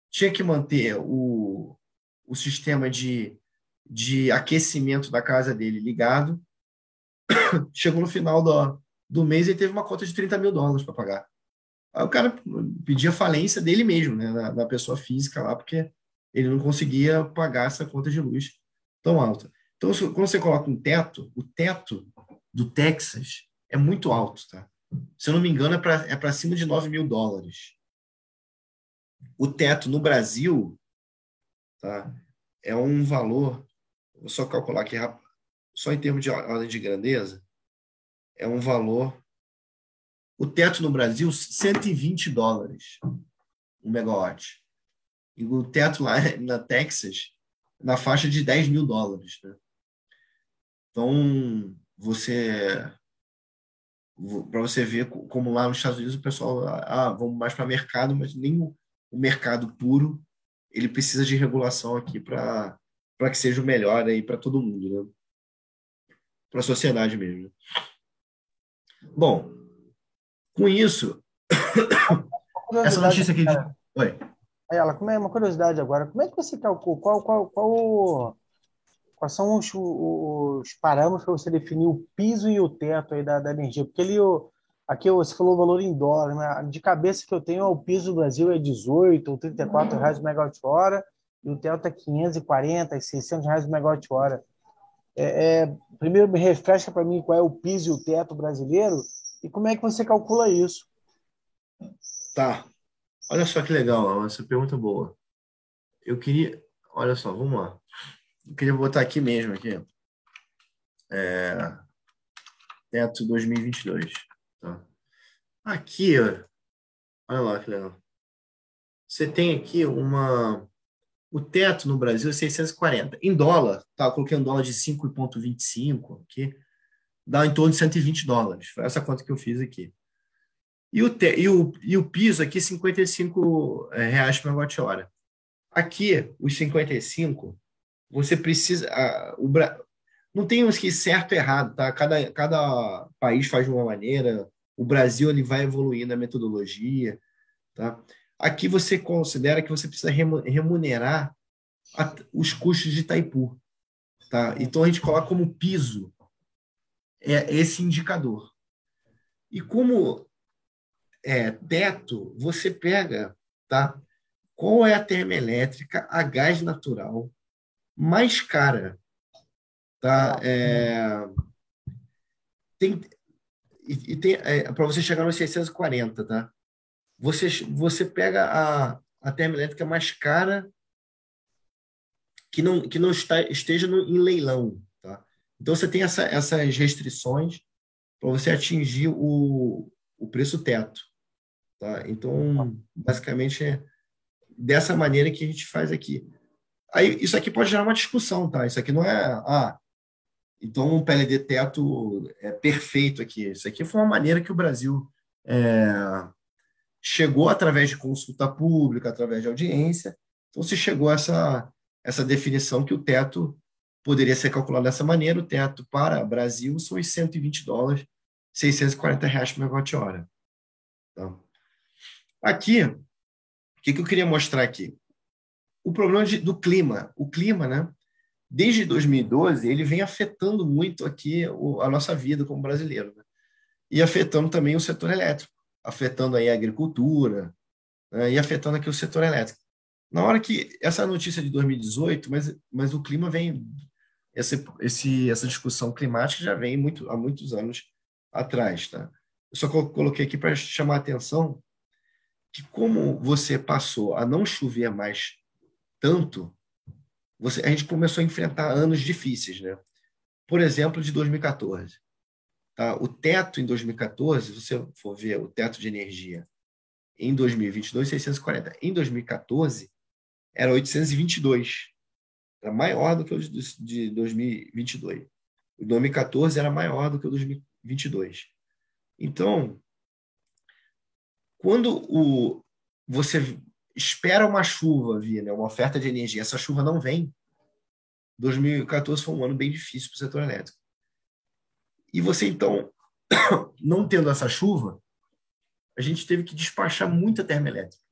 tinha que manter o, o sistema de, de aquecimento da casa dele ligado. Chegou no final do, do mês e teve uma conta de 30 mil dólares para pagar. Aí o cara pedia falência dele mesmo, né, da pessoa física lá, porque ele não conseguia pagar essa conta de luz tão alta. Então, quando você coloca um teto, o teto do Texas é muito alto, tá? Se eu não me engano, é para é cima de 9 mil dólares. O teto no Brasil tá, é um valor, vou só calcular aqui só em termos de ordem de grandeza, é um valor. O teto no Brasil, 120 dólares. um megawatt. E o teto lá na Texas, na faixa de 10 mil dólares. Né? Então, você. Para você ver como lá nos Estados Unidos o pessoal, ah, vamos mais para mercado, mas nem o, o mercado puro ele precisa de regulação aqui para que seja o melhor aí para todo mundo, né? para a sociedade mesmo. Bom, com isso, essa notícia aqui. De... Oi. Ela, como é uma curiosidade agora, como é que você calcula? Qual, qual, qual, quais são os, os parâmetros para você definir o piso e o teto aí da, da energia? Porque ali, aqui você falou o valor em dólar, de cabeça que eu tenho, o piso do Brasil é 18 ou 34 reais o megawatt-hora e o teto é 540 e 600 reais o megawatt-hora. É, é, primeiro, me refresca para mim qual é o piso e o teto brasileiro e como é que você calcula isso? Tá. Olha só que legal, essa pergunta boa. Eu queria. Olha só, vamos lá. Eu queria botar aqui mesmo, aqui. É, teto 2022. Tá? Aqui, olha lá que legal. Você tem aqui uma. O teto no Brasil é 640. Em dólar, tá? Eu coloquei um dólar de 5,25 aqui. Dá em torno de 120 dólares. Foi essa conta que eu fiz aqui. E o, e o, e o piso aqui, 55 é, reais por megawatt-hora. Aqui, os 55, você precisa. A, o, não tem uns que certo e errado, tá? Cada, cada país faz de uma maneira. O Brasil ele vai evoluindo a metodologia, tá? Aqui você considera que você precisa remunerar a, os custos de Itaipu, tá? Então a gente coloca como piso é esse indicador. E como é, teto, você pega, tá? Qual é a termoelétrica a gás natural mais cara, tá? É, tem e, e tem é, para você chegar nos 640, tá? Você você pega a a termoelétrica mais cara que não que não está esteja no, em leilão, tá? Então você tem essa, essas restrições para você atingir o, o preço teto. Tá? Então, basicamente, é dessa maneira que a gente faz aqui. Aí, isso aqui pode gerar uma discussão, tá? Isso aqui não é. Ah, então um PLD teto é perfeito aqui. Isso aqui foi uma maneira que o Brasil é, chegou através de consulta pública, através de audiência. Então, se chegou a essa, essa definição que o teto poderia ser calculado dessa maneira. O teto para Brasil são os 120 dólares, 640 reais por megawatt-hora. Então, Aqui, o que, que eu queria mostrar aqui? O problema de, do clima. O clima, né? Desde 2012, ele vem afetando muito aqui o, a nossa vida como brasileiro. Né? E afetando também o setor elétrico, afetando aí a agricultura né? e afetando aqui o setor elétrico. Na hora que essa notícia de 2018, mas, mas o clima vem esse, esse, essa discussão climática já vem muito, há muitos anos atrás. Tá? Eu só coloquei aqui para chamar a atenção que como você passou a não chover mais tanto, você, a gente começou a enfrentar anos difíceis, né? Por exemplo, de 2014. Tá? O teto em 2014, se você for ver o teto de energia em 2022, 640. Em 2014, era 822. Era maior do que o de 2022. O 2014 era maior do que o 2022. Então, quando o, você espera uma chuva vir, né, uma oferta de energia, essa chuva não vem, 2014 foi um ano bem difícil para o setor elétrico. E você, então, não tendo essa chuva, a gente teve que despachar muita termoelétrica.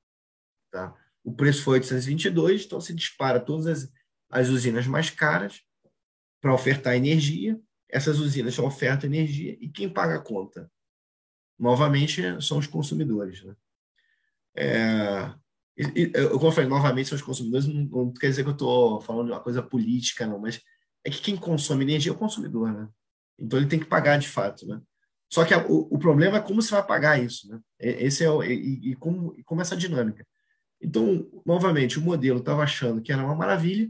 Tá? O preço foi 822, então se dispara todas as, as usinas mais caras para ofertar energia. Essas usinas só ofertam energia e quem paga a conta? Novamente, são os consumidores. Né? É, e, eu, como eu falei, novamente, são os consumidores, não, não quer dizer que eu estou falando de uma coisa política, não, mas é que quem consome energia é o consumidor, né? Então ele tem que pagar de fato, né? Só que a, o, o, problema é como você vai pagar isso, né? Esse é o, e, e, como, e como essa dinâmica. Então, novamente, o modelo estava achando que era uma maravilha,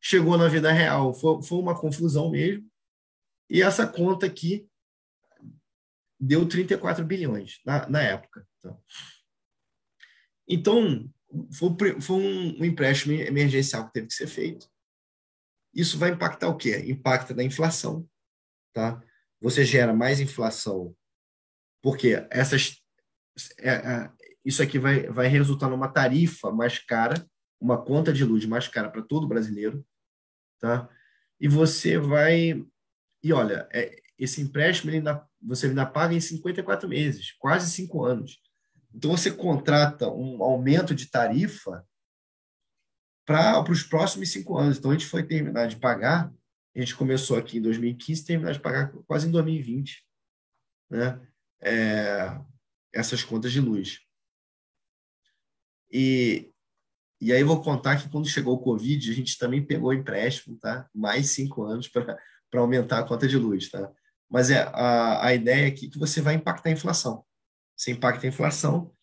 chegou na vida real, foi, foi uma confusão mesmo, e essa conta aqui deu 34 bilhões na, na época. Então. Então, foi, foi um, um empréstimo emergencial que teve que ser feito. Isso vai impactar o quê? Impacta na inflação, tá? Você gera mais inflação, porque essas, é, é, isso aqui vai, vai resultar numa tarifa mais cara, uma conta de luz mais cara para todo brasileiro, tá? E você vai e olha, é, esse empréstimo ele ainda, você ainda paga em 54 meses, quase cinco anos. Então você contrata um aumento de tarifa para os próximos cinco anos. Então a gente foi terminar de pagar, a gente começou aqui em 2015, terminar de pagar quase em 2020, né? É, essas contas de luz. E, e aí vou contar que quando chegou o Covid, a gente também pegou empréstimo, tá? Mais cinco anos para aumentar a conta de luz, tá? Mas é, a, a ideia aqui é que você vai impactar a inflação. Você impacta a inflação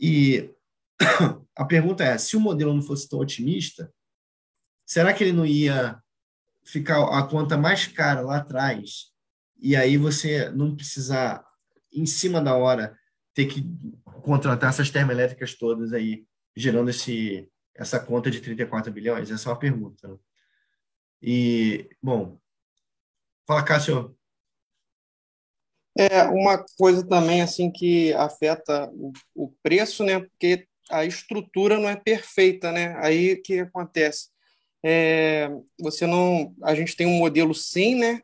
e a pergunta é, se o modelo não fosse tão otimista, será que ele não ia ficar a conta mais cara lá atrás e aí você não precisar, em cima da hora, ter que contratar essas termoelétricas todas aí, gerando esse, essa conta de 34 bilhões? Essa é uma pergunta. Né? E, bom, fala, Cássio. É uma coisa também assim que afeta o, o preço, né? Porque a estrutura não é perfeita, né? Aí o que acontece? É, você não, a gente tem um modelo sim, né?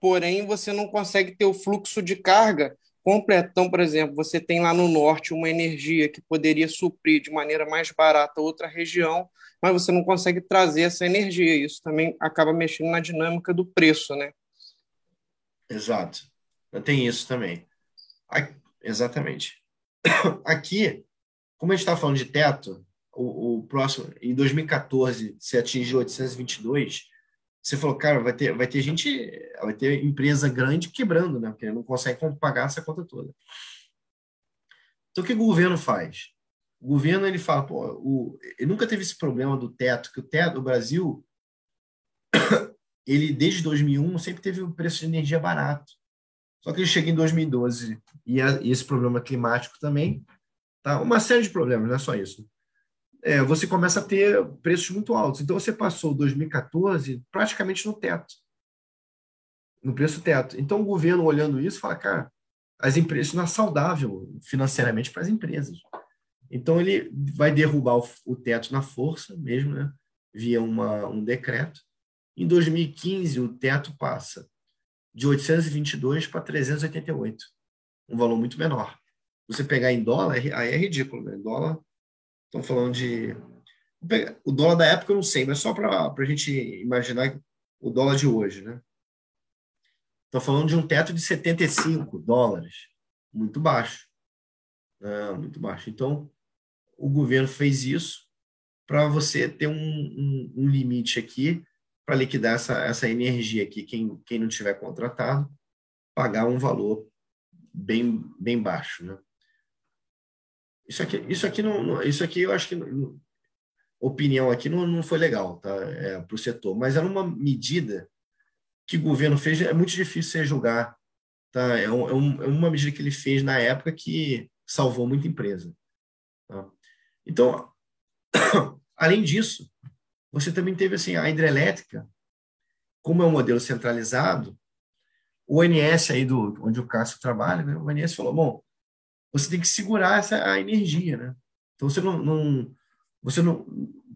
Porém, você não consegue ter o fluxo de carga completão, por exemplo, você tem lá no norte uma energia que poderia suprir de maneira mais barata outra região, mas você não consegue trazer essa energia. Isso também acaba mexendo na dinâmica do preço, né? Exato. Tem isso também. Aqui, exatamente. Aqui, como a gente está falando de teto, o, o, próximo, em 2014, se atingiu 822, você falou, cara, vai ter, vai ter gente, vai ter empresa grande quebrando, né? Porque não consegue pagar essa conta toda. Então, o que o governo faz? O governo ele fala, pô, o, ele nunca teve esse problema do teto, que o teto, o Brasil, ele desde 2001 sempre teve o preço de energia barato. Só que ele chega em 2012 e, a, e esse problema climático também, tá? Uma série de problemas, não é só isso é, você começa a ter preços muito altos. Então, você passou 2014 praticamente no teto, no preço teto. Então, o governo, olhando isso, fala, cara, as empresas não é saudável financeiramente para as empresas. Então, ele vai derrubar o, o teto na força mesmo, né? via uma, um decreto. Em 2015, o teto passa de 822 para 388, um valor muito menor. Você pegar em dólar, aí é ridículo. Né? Em dólar, Estão falando de. O dólar da época eu não sei, mas só para a gente imaginar o dólar de hoje, né? Estão falando de um teto de 75 dólares, muito baixo. É, muito baixo. Então, o governo fez isso para você ter um, um, um, limite aqui para liquidar essa, essa energia aqui. Quem, quem não tiver contratado, pagar um valor bem, bem baixo, né? Isso aqui, isso aqui, não, isso aqui eu acho que opinião aqui não, não foi legal tá? É, para o setor, mas era uma medida que o governo fez, é muito difícil você julgar. Tá? É, um, é, um, é uma medida que ele fez na época que salvou muita empresa. Tá? Então, além disso, você também teve assim, a hidrelétrica, como é um modelo centralizado, o ONS aí do onde o Cássio trabalha, né? o ONS falou, bom, você tem que segurar essa a energia, né? Então você não, não você não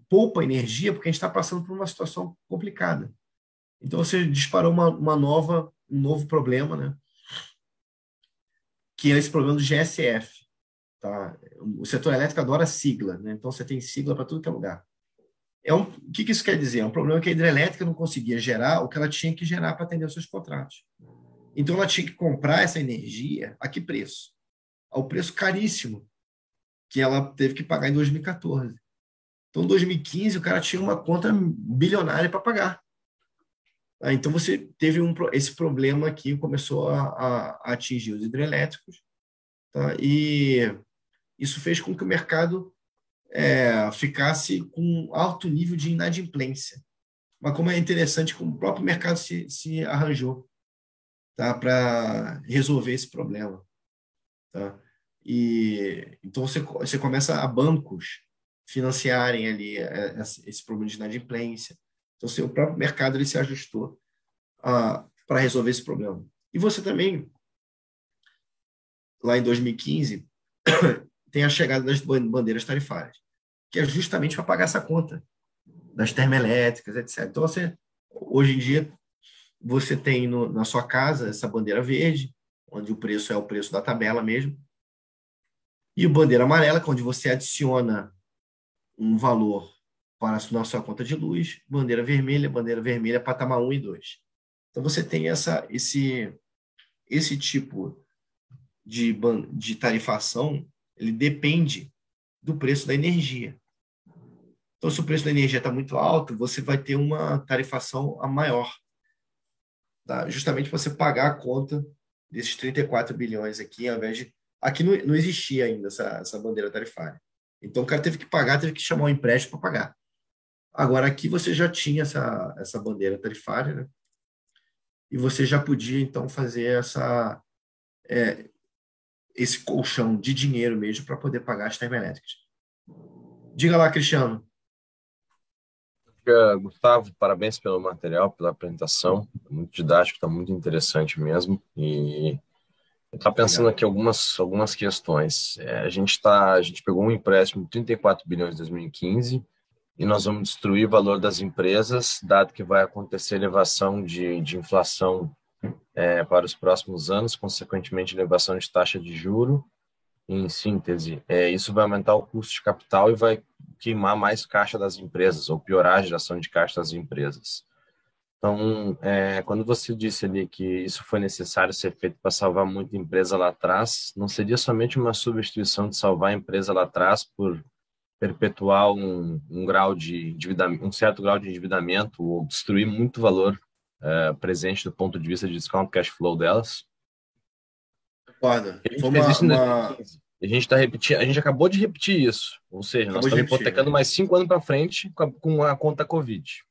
poupa energia porque a gente está passando por uma situação complicada. Então você disparou uma, uma nova um novo problema, né? Que é esse problema do GSF, tá? O setor elétrico adora sigla, né? Então você tem sigla para tudo que é lugar. É um, o que, que isso quer dizer? É um problema que a hidrelétrica não conseguia gerar o que ela tinha que gerar para atender os seus contratos. Então ela tinha que comprar essa energia a que preço? ao preço caríssimo que ela teve que pagar em 2014. Então, em 2015, o cara tinha uma conta bilionária para pagar. Ah, então, você teve um, esse problema aqui, começou a, a, a atingir os hidrelétricos, tá? e isso fez com que o mercado é, ficasse com alto nível de inadimplência. Mas como é interessante como o próprio mercado se, se arranjou tá? para resolver esse problema. Tá? E então você, você começa a bancos financiarem ali é, esse problema de inadimplência. Então, o próprio mercado ele se ajustou uh, para resolver esse problema. E você também, lá em 2015, tem a chegada das bandeiras tarifárias, que é justamente para pagar essa conta das termoelétricas, etc. Então, você, hoje em dia, você tem no, na sua casa essa bandeira verde, onde o preço é o preço da tabela mesmo, e bandeira amarela, é onde você adiciona um valor para a sua conta de luz, bandeira vermelha, bandeira vermelha, patamar 1 e 2. Então, você tem essa, esse, esse tipo de, de tarifação, ele depende do preço da energia. Então, se o preço da energia está muito alto, você vai ter uma tarifação a maior. Tá? Justamente para você pagar a conta desses 34 bilhões aqui, ao invés de. Aqui não, não existia ainda essa, essa bandeira tarifária. Então o cara teve que pagar, teve que chamar um empréstimo para pagar. Agora aqui você já tinha essa, essa bandeira tarifária, né? E você já podia então fazer essa é, esse colchão de dinheiro mesmo para poder pagar as termoelétricas. Diga lá, Cristiano. Gustavo, parabéns pelo material, pela apresentação. Muito didático, está muito interessante mesmo. E Estou pensando aqui algumas algumas questões. É, a gente tá, a gente pegou um empréstimo de 34 bilhões em 2015 e nós vamos destruir o valor das empresas, dado que vai acontecer elevação de, de inflação é, para os próximos anos, consequentemente elevação de taxa de juro. Em síntese, é, isso vai aumentar o custo de capital e vai queimar mais caixa das empresas ou piorar a geração de caixa das empresas. Então, é, quando você disse ali que isso foi necessário ser feito para salvar muita empresa lá atrás, não seria somente uma substituição de salvar a empresa lá atrás por perpetuar um, um grau de um certo grau de endividamento ou destruir muito valor é, presente do ponto de vista de discount cash flow delas? Concordo. Uma, uma... A gente está repetindo, a gente acabou de repetir isso, ou seja, acabou nós estamos hipotecando mais cinco anos para frente com a, a conta Covid.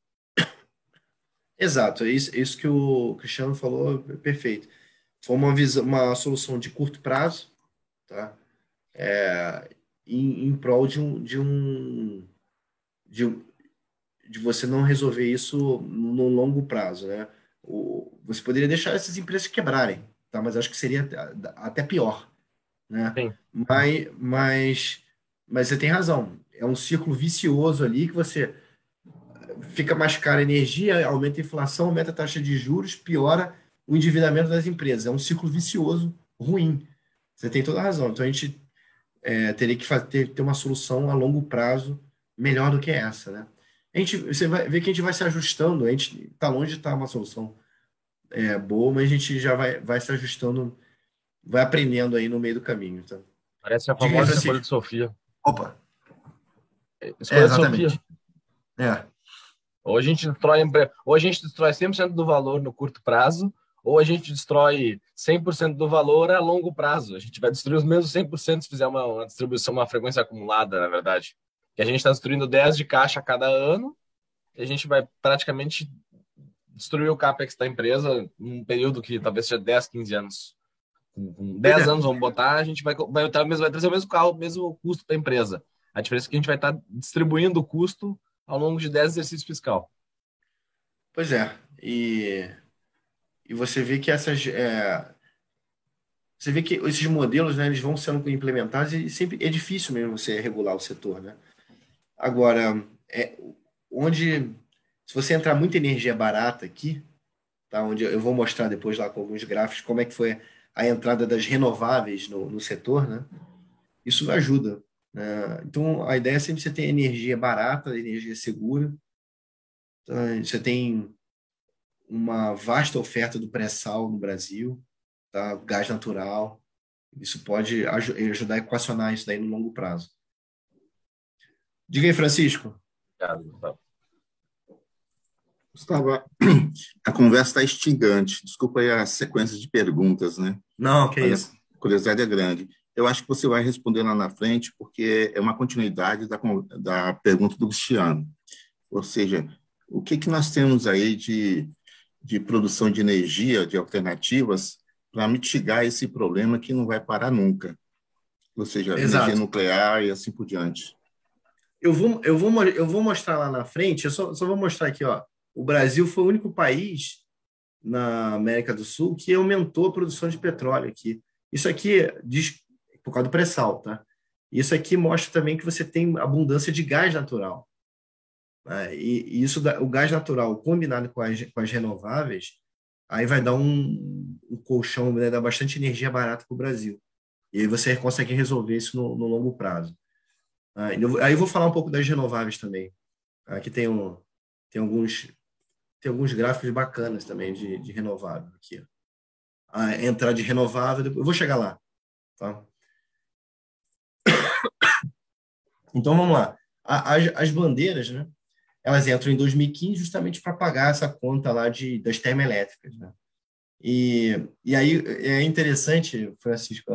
Exato, é isso, é isso que o Cristiano falou, é perfeito. Foi uma, visão, uma solução de curto prazo, tá? É, em, em prol de um, de um, de um de você não resolver isso no longo prazo, né? O, você poderia deixar essas empresas quebrarem, tá? Mas acho que seria até pior, né? Sim. Mas, mas, mas você tem razão. É um ciclo vicioso ali que você fica mais cara a energia, aumenta a inflação, aumenta a taxa de juros, piora o endividamento das empresas. É um ciclo vicioso ruim. Você tem toda a razão. Então a gente é, teria que fazer, ter, ter uma solução a longo prazo melhor do que essa, né? A gente, você vai ver que a gente vai se ajustando, a gente está longe de estar uma solução é, boa, mas a gente já vai, vai se ajustando, vai aprendendo aí no meio do caminho. Tá? Parece a famosa escolha de Sofia. Opa! Escolha é, exatamente. de Sofia. É. Ou a gente destrói, ou a gente destrói 100% do valor no curto prazo, ou a gente destrói 100% do valor a longo prazo. A gente vai destruir os mesmos 100% se fizer uma, uma distribuição, uma frequência acumulada, na verdade. Que a gente está destruindo 10 de caixa a cada ano, e a gente vai praticamente destruir o capex da empresa num período que talvez seja 10, 15 anos. Com 10 é. anos, vamos botar, a gente vai, vai, vai trazer o mesmo carro, o mesmo custo para a empresa. A diferença é que a gente vai estar tá distribuindo o custo ao longo de 10 exercícios fiscal. Pois é. E, e você vê que essas. É, você vê que esses modelos né, eles vão sendo implementados e sempre é difícil mesmo você regular o setor. Né? Agora, é, onde. Se você entrar muita energia barata aqui, tá, onde eu vou mostrar depois lá com alguns gráficos como é que foi a entrada das renováveis no, no setor, né? isso ajuda. Né? Então, a ideia é sempre você ter energia barata, energia segura. Então, você tem uma vasta oferta do pré-sal no Brasil, tá? gás natural. Isso pode ajudar a equacionar isso daí no longo prazo. Diga aí, Francisco. Obrigado, Gustavo. Gustavo, a conversa está instigante. Desculpa aí a sequência de perguntas, né? Não, que isso. A curiosidade é grande eu acho que você vai responder lá na frente, porque é uma continuidade da, da pergunta do Cristiano. Ou seja, o que, que nós temos aí de, de produção de energia, de alternativas, para mitigar esse problema que não vai parar nunca? ou seja, Exato. energia nuclear e assim por diante. Eu vou, eu vou, eu vou mostrar lá na frente, eu só, só vou mostrar aqui, ó. O Brasil foi o único país na América do Sul que aumentou a produção de petróleo aqui. Isso aqui diz por causa do pré-sal, tá? Isso aqui mostra também que você tem abundância de gás natural. Né? E, e, isso, o gás natural combinado com as, com as renováveis, aí vai dar um, um colchão, vai dar bastante energia barata para o Brasil. E aí você consegue resolver isso no, no longo prazo. Ah, aí eu vou falar um pouco das renováveis também. Aqui tem, um, tem, alguns, tem alguns gráficos bacanas também de, de renovável aqui. A entrada de renovável, eu vou chegar lá. Tá? Então vamos lá. As, as bandeiras, né? Elas entram em 2015 justamente para pagar essa conta lá de, das termoelétricas, né? E, e aí é interessante, Francisco,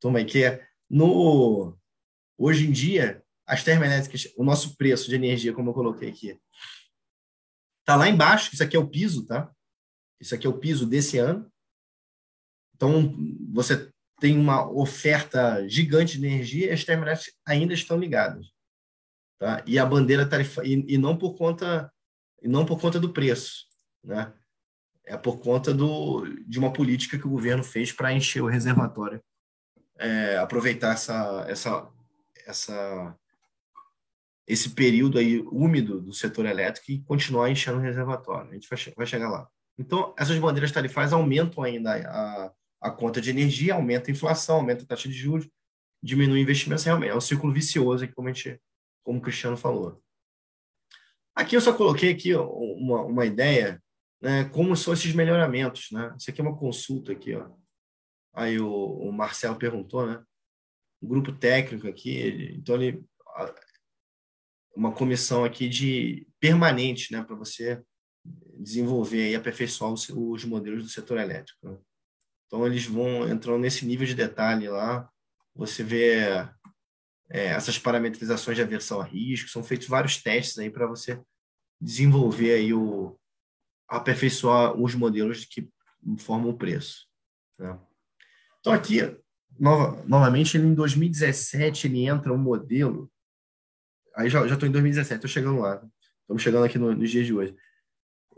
toma aí, que é no, hoje em dia, as termoelétricas, o nosso preço de energia, como eu coloquei aqui, está lá embaixo, isso aqui é o piso, tá? Isso aqui é o piso desse ano. Então, você tem uma oferta gigante de energia e as termoelétricas ainda estão ligadas. Tá? E a bandeira tarifa e, e não por conta e não por conta do preço, né? É por conta do, de uma política que o governo fez para encher o reservatório é, aproveitar essa, essa, essa, esse período aí úmido do setor elétrico e continuar enchendo o reservatório. A gente vai, vai chegar lá. Então, essas bandeiras tarifárias aumentam ainda a, a conta de energia, aumenta a inflação, aumenta a taxa de juros, diminui o investimento, realmente é um círculo vicioso, aqui, como, a gente, como o Cristiano falou. Aqui eu só coloquei aqui uma, uma ideia, né, como são esses melhoramentos. Né? Isso aqui é uma consulta aqui, ó. Aí o, o Marcelo perguntou, né? Um grupo técnico aqui, então ele uma comissão aqui de permanente, né, para você desenvolver e aperfeiçoar os, os, modelos do setor elétrico. Né? Então eles vão entrando nesse nível de detalhe lá. Você vê é, essas parametrizações de aversão a risco, são feitos vários testes aí para você desenvolver aí o aperfeiçoar os modelos que formam o preço. Né? Então, aqui, nova, novamente, ele, em 2017, ele entra um modelo. Aí já estou em 2017, estou chegando lá. Estamos chegando aqui no, nos dias de hoje.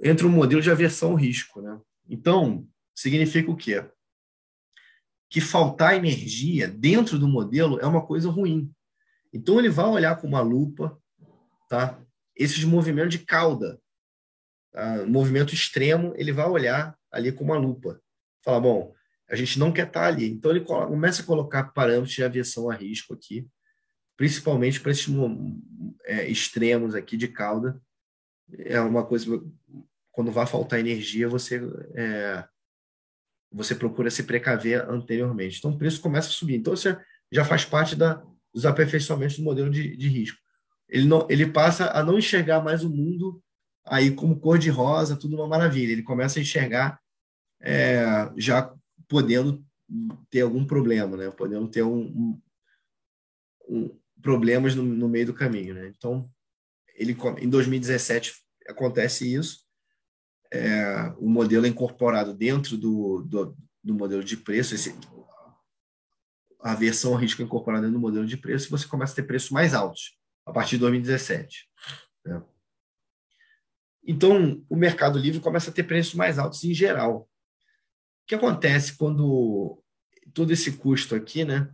Entra um modelo de aversão ao risco. Né? Então, significa o quê? Que faltar energia dentro do modelo é uma coisa ruim. Então, ele vai olhar com uma lupa tá? esses movimentos de cauda. Tá? Movimento extremo, ele vai olhar ali com uma lupa. Fala, bom, a gente não quer estar ali. Então, ele começa a colocar parâmetros de aviação a risco aqui, principalmente para esses é, extremos aqui de cauda. É uma coisa, quando vai faltar energia, você, é, você procura se precaver anteriormente. Então, o preço começa a subir. Então, você já faz parte da, dos aperfeiçoamentos do modelo de, de risco. Ele, não, ele passa a não enxergar mais o mundo aí como cor de rosa, tudo uma maravilha. Ele começa a enxergar é, já podendo ter algum problema, né? Podendo ter um, um, um problemas no, no, meio do caminho, né? Então, ele em 2017 acontece isso. É, o modelo é incorporado dentro do, do, do modelo de preço, esse, a versão risco incorporada dentro do modelo de preço, você começa a ter preços mais altos a partir de 2017. Né? Então, o mercado livre começa a ter preços mais altos em geral. O que acontece quando todo esse custo aqui, né?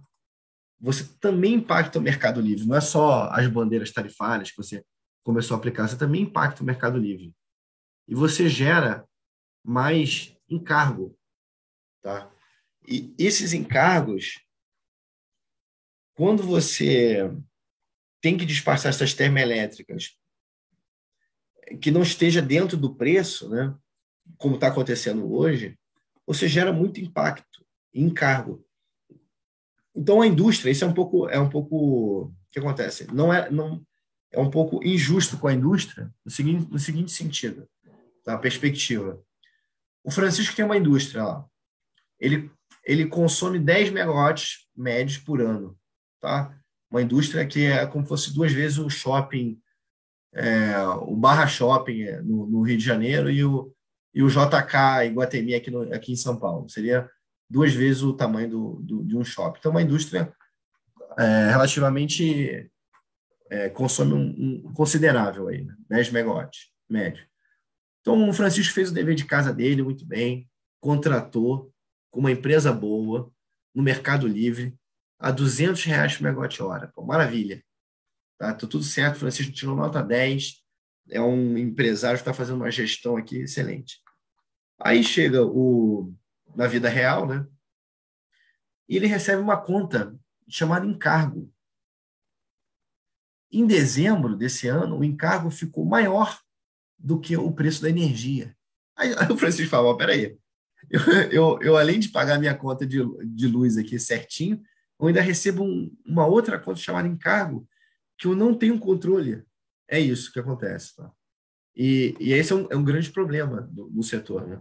Você também impacta o mercado livre, não é só as bandeiras tarifárias que você começou a aplicar, você também impacta o mercado livre. E você gera mais encargo, tá? E esses encargos, quando você tem que disfarçar essas termoelétricas que não esteja dentro do preço, né? Como está acontecendo hoje, você gera muito impacto encargo. Então a indústria, isso é um pouco é um pouco o que acontece? Não é não é um pouco injusto com a indústria no seguinte no seguinte sentido, da perspectiva. O Francisco tem uma indústria lá. Ele ele consome 10 megawatts médios por ano, tá? Uma indústria que é como se fosse duas vezes o shopping, é, o Barra Shopping é, no, no Rio de Janeiro e o, e o JK Iguatemi aqui, no, aqui em São Paulo. Seria duas vezes o tamanho do, do, de um shopping. Então, uma indústria é, relativamente é, consome um, um, considerável aí, né? 10 megawatts médio. Então, o Francisco fez o dever de casa dele muito bem, contratou com uma empresa boa, no Mercado Livre, a 200 reais por megawatt-hora. Maravilha. Tá, tá tudo certo, Francisco tirou nota 10, é um empresário que está fazendo uma gestão aqui excelente. Aí chega o na vida real, né? E ele recebe uma conta chamada encargo. Em dezembro desse ano, o encargo ficou maior do que o preço da energia. Aí, aí o Francisco falou: peraí, eu, eu, eu, além de pagar minha conta de, de luz aqui certinho, eu ainda recebo um, uma outra conta chamada encargo que eu não tenho controle. É isso que acontece. Tá? E, e esse é um, é um grande problema do, do setor. Né?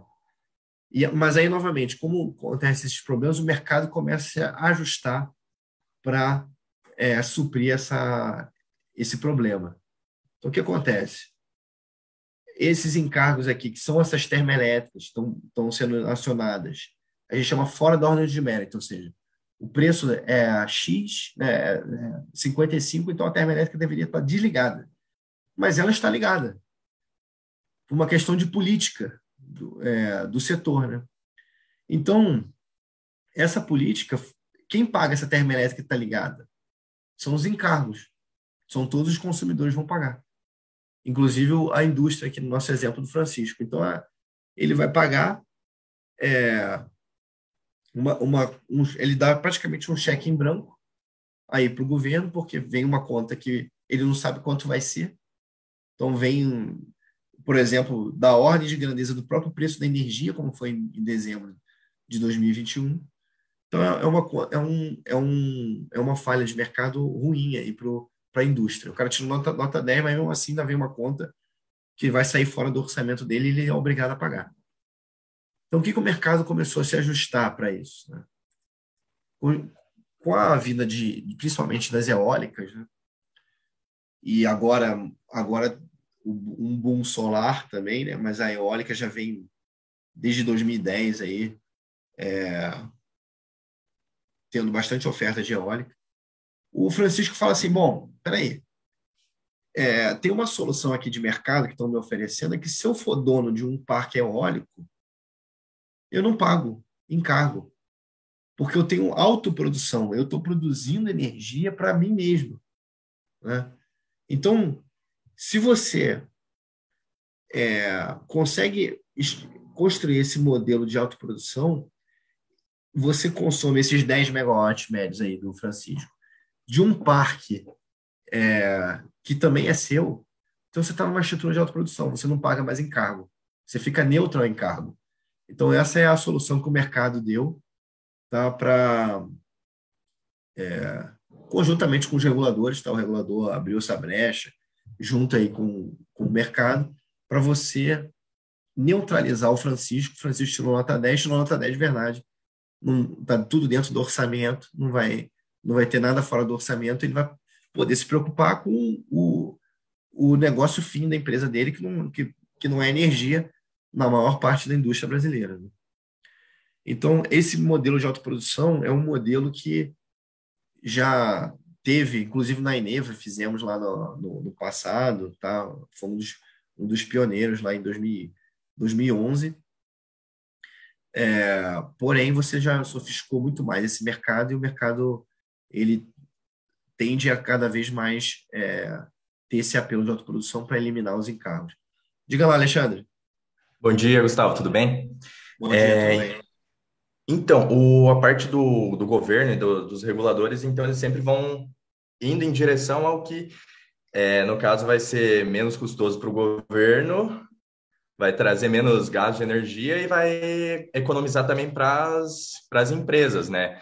E, mas aí, novamente, como acontecem esses problemas, o mercado começa a ajustar para é, suprir essa, esse problema. Então, o que acontece? Esses encargos aqui, que são essas termoelétricas, estão, estão sendo acionadas, a gente chama fora da ordem de mérito, ou seja, o preço é X, né, é 55, então a termoelétrica deveria estar desligada. Mas ela está ligada. Por uma questão de política do, é, do setor. Né? Então, essa política, quem paga essa termoelétrica que está ligada? São os encargos. São todos os consumidores vão pagar. Inclusive a indústria, aqui no nosso exemplo do Francisco. Então, ele vai pagar é, uma, uma, um, ele dá praticamente um cheque em branco aí para o governo, porque vem uma conta que ele não sabe quanto vai ser. Então, vem, por exemplo, da ordem de grandeza do próprio preço da energia, como foi em, em dezembro de 2021. Então, é, é uma, é, um, é, um, é uma falha de mercado ruim aí para a indústria. O cara tira nota, nota 10, mas mesmo assim ainda vem uma conta que vai sair fora do orçamento dele e ele é obrigado a pagar. Então, o que, que o mercado começou a se ajustar para isso? Né? Com, com, a vinda de, principalmente das eólicas, né? e agora, agora um boom solar também, né? mas a eólica já vem desde 2010 aí, é, tendo bastante oferta de eólica. O Francisco fala assim, bom, peraí, é, tem uma solução aqui de mercado que estão me oferecendo, é que se eu for dono de um parque eólico, eu não pago encargo, porque eu tenho autoprodução, eu estou produzindo energia para mim mesmo. Né? Então, se você é, consegue construir esse modelo de autoprodução, você consome esses 10 megawatts médios aí do Francisco, de um parque é, que também é seu, então você está numa estrutura de autoprodução, você não paga mais encargo, você fica neutro ao encargo. Então, essa é a solução que o mercado deu tá, para, é, conjuntamente com os reguladores, tá, o regulador abriu essa brecha, junto aí com, com o mercado, para você neutralizar o Francisco. O Francisco tirou nota 10, tirou nota 10 de verdade. Está tudo dentro do orçamento, não vai, não vai ter nada fora do orçamento, ele vai poder se preocupar com o, o negócio fim da empresa dele, que não, que, que não é energia, na maior parte da indústria brasileira. Né? Então, esse modelo de autoprodução é um modelo que já teve, inclusive na Eneva, fizemos lá no, no, no passado, tá? fomos um dos pioneiros lá em 2000, 2011. É, porém, você já sofisticou muito mais esse mercado e o mercado ele tende a cada vez mais é, ter esse apelo de autoprodução para eliminar os encargos. Diga lá, Alexandre. Bom dia, Gustavo, tudo bem? Bom dia, é, tudo bem. Então, o, a parte do, do governo e do, dos reguladores, então, eles sempre vão indo em direção ao que, é, no caso, vai ser menos custoso para o governo, vai trazer menos gasto de energia e vai economizar também para as empresas, né?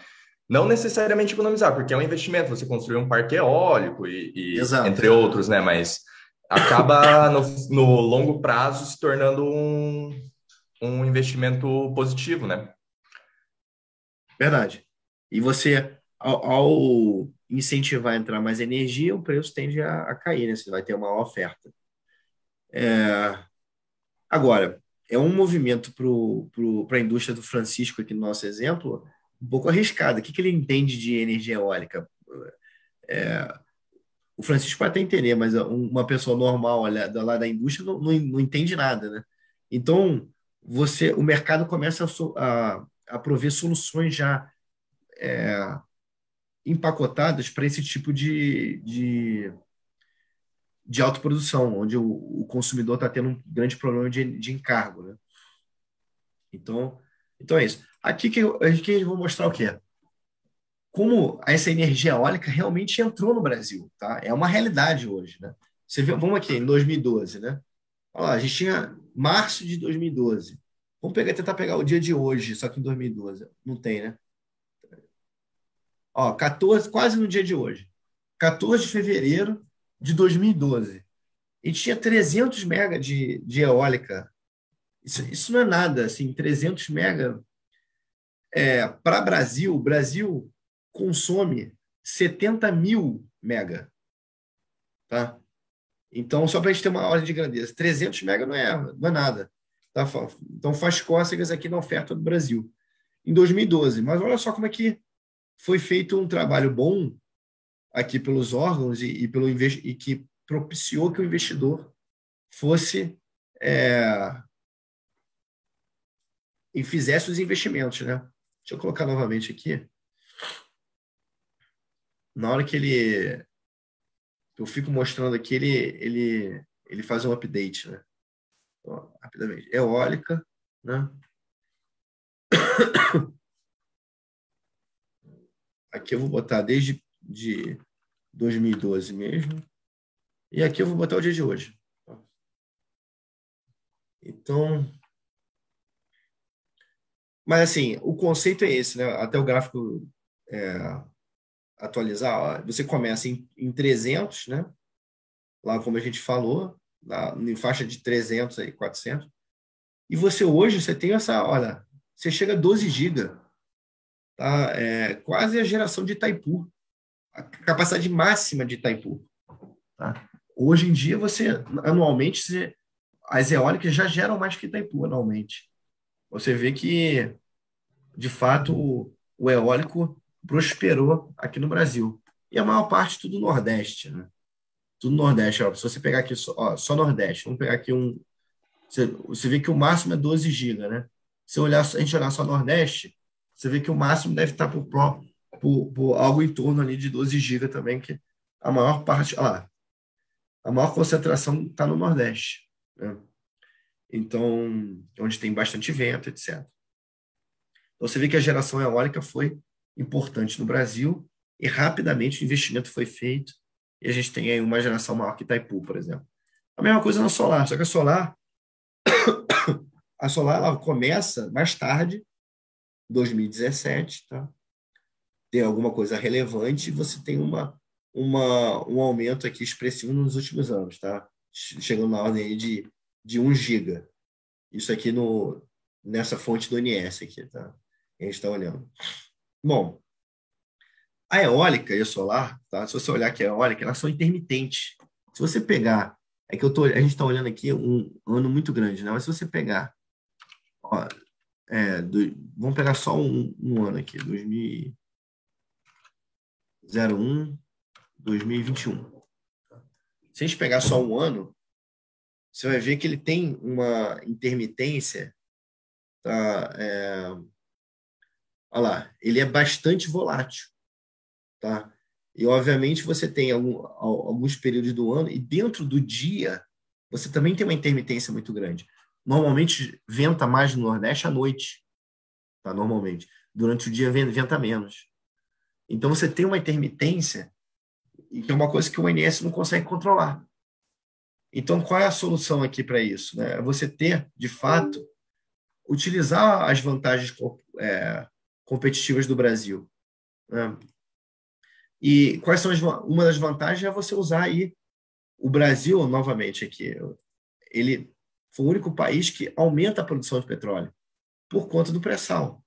Não necessariamente economizar, porque é um investimento, você construir um parque eólico e, e entre outros, né? Mas acaba no, no longo prazo se tornando um, um investimento positivo, né? Verdade. E você, ao, ao, incentivar a entrar mais energia, o preço tende a, a cair, né? Você vai ter uma oferta. É... Agora, é um movimento para a indústria do Francisco, aqui no nosso exemplo, um pouco arriscado. O que, que ele entende de energia eólica? é, o Francisco pode até entender, mas uma pessoa normal olha, lá da indústria não, não, não, entende nada, né? Então, você, o mercado começa a, a, a prover soluções já é, empacotadas para esse tipo de, de, de autoprodução, onde o, o consumidor está tendo um grande problema de, de encargo, né? Então, então é isso. Aqui que eu, aqui eu vou mostrar o quê? Como essa energia eólica realmente entrou no Brasil, tá? É uma realidade hoje, né? Você vê, vamos aqui, em 2012, né? Olha lá, a gente tinha março de 2012. Vamos pegar, tentar pegar o dia de hoje, só que em 2012. Não tem, né? Ó, 14, quase no dia de hoje. 14 de fevereiro de 2012. E tinha 300 mega de, de eólica. Isso, isso não é nada, assim, 300 mega. É, Para Brasil, o Brasil consome 70 mil mega. Tá? Então, só para a gente ter uma ordem de grandeza, 300 mega não é, não é nada. Tá? Então, faz cócegas aqui na oferta do Brasil. Em 2012. Mas olha só como é que foi feito um trabalho bom aqui pelos órgãos e, e pelo e que propiciou que o investidor fosse é, e fizesse os investimentos, né? Deixa eu colocar novamente aqui. Na hora que ele eu fico mostrando aqui, ele ele ele faz um update, né? Ó, rapidamente. Eólica, né? Aqui eu vou botar desde de 2012 mesmo. E aqui eu vou botar o dia de hoje. Então, mas assim, o conceito é esse, né? Até o gráfico é, atualizar, ó, você começa em, em 300, né? Lá como a gente falou, na, em faixa de 300 aí, 400. E você hoje você tem essa, olha, você chega a 12 GB. Tá? É quase a geração de Itaipu, a capacidade máxima de Itaipu. Tá? Hoje em dia, você, anualmente, você, as eólicas já geram mais que Itaipu anualmente. Você vê que, de fato, o, o eólico prosperou aqui no Brasil. E a maior parte tudo Nordeste, né? Tudo Nordeste. Ó, se você pegar aqui só, ó, só Nordeste, vamos pegar aqui um. Você, você vê que o máximo é 12 GB, né? Se olhar, a gente olhar só Nordeste, você vê que o máximo deve estar por, por, por algo em torno ali de 12 GB também, que a maior parte, olha lá, a maior concentração está no Nordeste. Né? Então, onde tem bastante vento, etc. Então, você vê que a geração eólica foi importante no Brasil e rapidamente o investimento foi feito e a gente tem aí uma geração maior que Itaipu, por exemplo. A mesma coisa na solar, só que a solar a solar ela começa mais tarde 2017, tá? Tem alguma coisa relevante você tem uma, uma, um aumento aqui expressivo nos últimos anos, tá? Chegando na ordem de, de 1 giga. Isso aqui no, nessa fonte do ONS aqui, tá? A gente está olhando. Bom, a eólica e a solar, tá? Se você olhar que a eólica, elas são intermitentes. Se você pegar, é que eu tô, a gente está olhando aqui um ano muito grande, né? Mas se você pegar, ó, é, do, vamos pegar só um, um ano aqui, 2001, 2021. Se a gente pegar só um ano, você vai ver que ele tem uma intermitência. Tá, é, olha lá, ele é bastante volátil. Tá? E, obviamente, você tem algum, alguns períodos do ano, e dentro do dia, você também tem uma intermitência muito grande normalmente venta mais no Nordeste à noite, tá? Normalmente. Durante o dia venta menos. Então você tem uma intermitência que é uma coisa que o INS não consegue controlar. Então qual é a solução aqui para isso? Né? É você ter, de fato, utilizar as vantagens é, competitivas do Brasil. Né? E quais são as, uma das vantagens é você usar aí o Brasil novamente aqui. Ele foi o único país que aumenta a produção de petróleo por conta do pré-sal.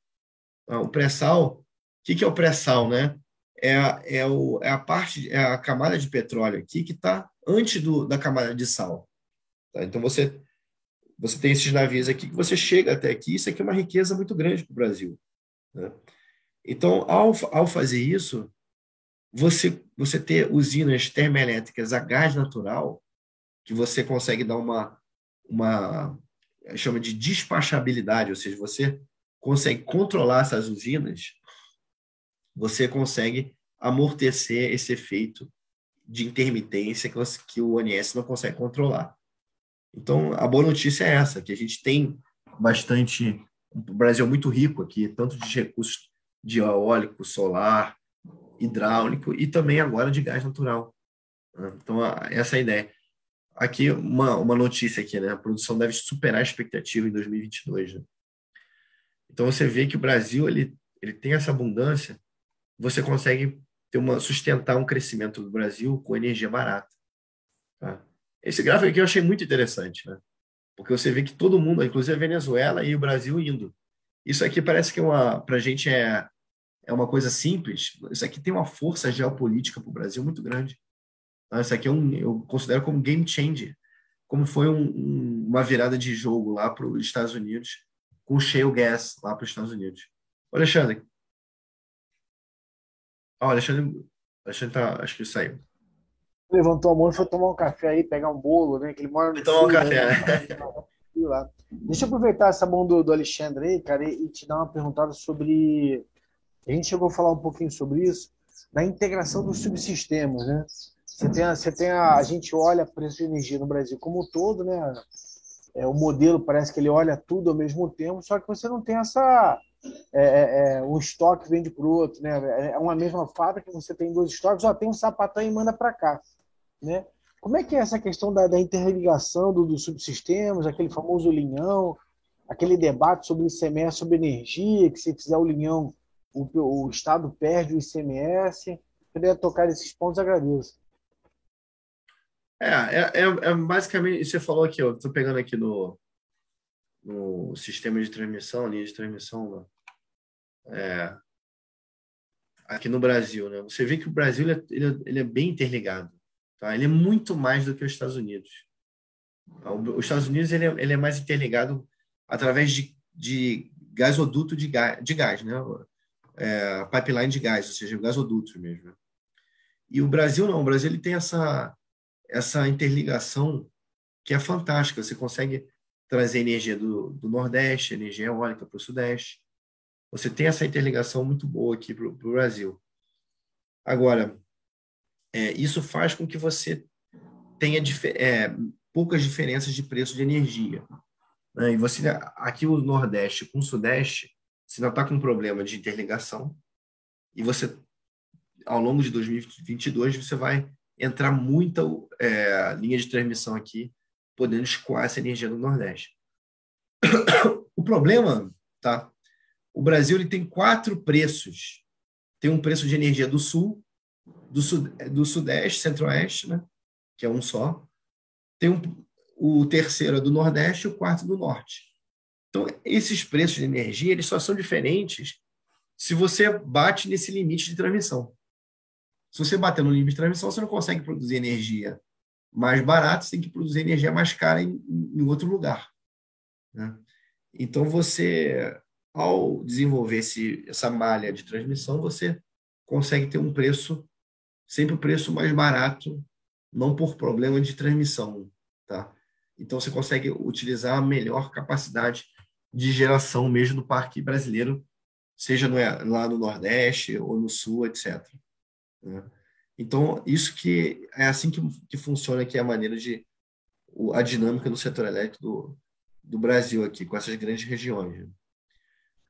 Ah, o pré-sal, o que, que é o pré-sal, né? É, a, é, o, é a parte, é a camada de petróleo aqui que está antes do, da camada de sal. Tá? Então você você tem esses navios aqui que você chega até aqui. Isso aqui é uma riqueza muito grande para o Brasil. Né? Então, ao, ao fazer isso, você, você ter usinas termoelétricas a gás natural, que você consegue dar uma, uma chama de despachabilidade, ou seja, você consegue controlar essas usinas, você consegue amortecer esse efeito de intermitência que, o ONS não consegue controlar. Então, a boa notícia é essa, que a gente tem bastante, o Brasil é muito rico aqui, tanto de recursos de eólico, solar, hidráulico e também agora de gás natural. Então, essa é a ideia. Aqui, uma, uma notícia aqui, né? A produção deve superar a expectativa em 2022. Né? Então, você vê que o Brasil, ele, ele tem essa abundância, você consegue ter uma, sustentar um crescimento do Brasil com energia barata. Tá? Esse gráfico aqui eu achei muito interessante, né? Porque você vê que todo mundo, inclusive a Venezuela e o Brasil indo. Isso aqui parece que é uma, para a gente é, é uma coisa simples. Isso aqui tem uma força geopolítica para o Brasil muito grande. Tá? Isso aqui é um, eu considero como game changer, como foi um, um, uma virada de jogo lá para os Estados Unidos, com shale gas lá para os Estados Unidos. Ô, Alexandre. Ó, oh, Alexandre, Alexandre tá, acho que saiu. Levantou a mão e foi tomar um café aí, pegar um bolo, né? Que ele mora no tomar um café, né? Lá. Deixa eu aproveitar essa mão do, do Alexandre aí, cara, e, e te dar uma perguntada sobre. A gente chegou a falar um pouquinho sobre isso, da integração dos subsistemas, né? Você tem, a, você tem a, a gente olha preço de energia no Brasil como um todo, né? É, o modelo parece que ele olha tudo ao mesmo tempo, só que você não tem essa é, é, é um estoque vende para o outro, né? É uma mesma fábrica, você tem dois estoques, ó, tem um sapatão e manda para cá, né? Como é que é essa questão da, da interligação dos do subsistemas, aquele famoso linhão, aquele debate sobre o ICMS, sobre energia, que se fizer o linhão, o, o Estado perde o ICMS? Queria tocar esses pontos, agradeço. É, é, é, é basicamente, você falou aqui, eu estou pegando aqui no, no sistema de transmissão, linha de transmissão, né? é, aqui no Brasil, né? Você vê que o Brasil ele, é, ele, é, ele é bem interligado, tá? Ele é muito mais do que os Estados Unidos. Os Estados Unidos ele é, ele é mais interligado através de, de gasoduto de gás, de gás né? É, pipeline de gás, ou seja, gasoduto mesmo. Né? E o Brasil não, o Brasil ele tem essa essa interligação que é fantástica. Você consegue trazer energia do, do Nordeste, energia eólica para o Sudeste. Você tem essa interligação muito boa aqui para o Brasil. Agora, é, isso faz com que você tenha é, poucas diferenças de preço de energia. Né? E você, aqui o Nordeste com o Sudeste, você não está com um problema de interligação. E você, ao longo de 2022, você vai entrar muita é, linha de transmissão aqui, podendo escoar essa energia do Nordeste. O problema, tá? O Brasil ele tem quatro preços. Tem um preço de energia do Sul, do, sud, do Sudeste, Centro-Oeste, né? que é um só. Tem um, o terceiro é do Nordeste e o quarto do Norte. Então, esses preços de energia eles só são diferentes se você bate nesse limite de transmissão. Se você bater no limite de transmissão, você não consegue produzir energia mais barata, você tem que produzir energia mais cara em, em outro lugar. Né? Então, você, ao desenvolver esse, essa malha de transmissão, você consegue ter um preço, sempre o um preço mais barato, não por problema de transmissão. Tá? Então, você consegue utilizar a melhor capacidade de geração mesmo do parque brasileiro, seja no, lá no Nordeste ou no Sul, etc. Né? Então, isso que é assim que, que funciona aqui a maneira de a dinâmica do setor elétrico do, do Brasil aqui, com essas grandes regiões. Né?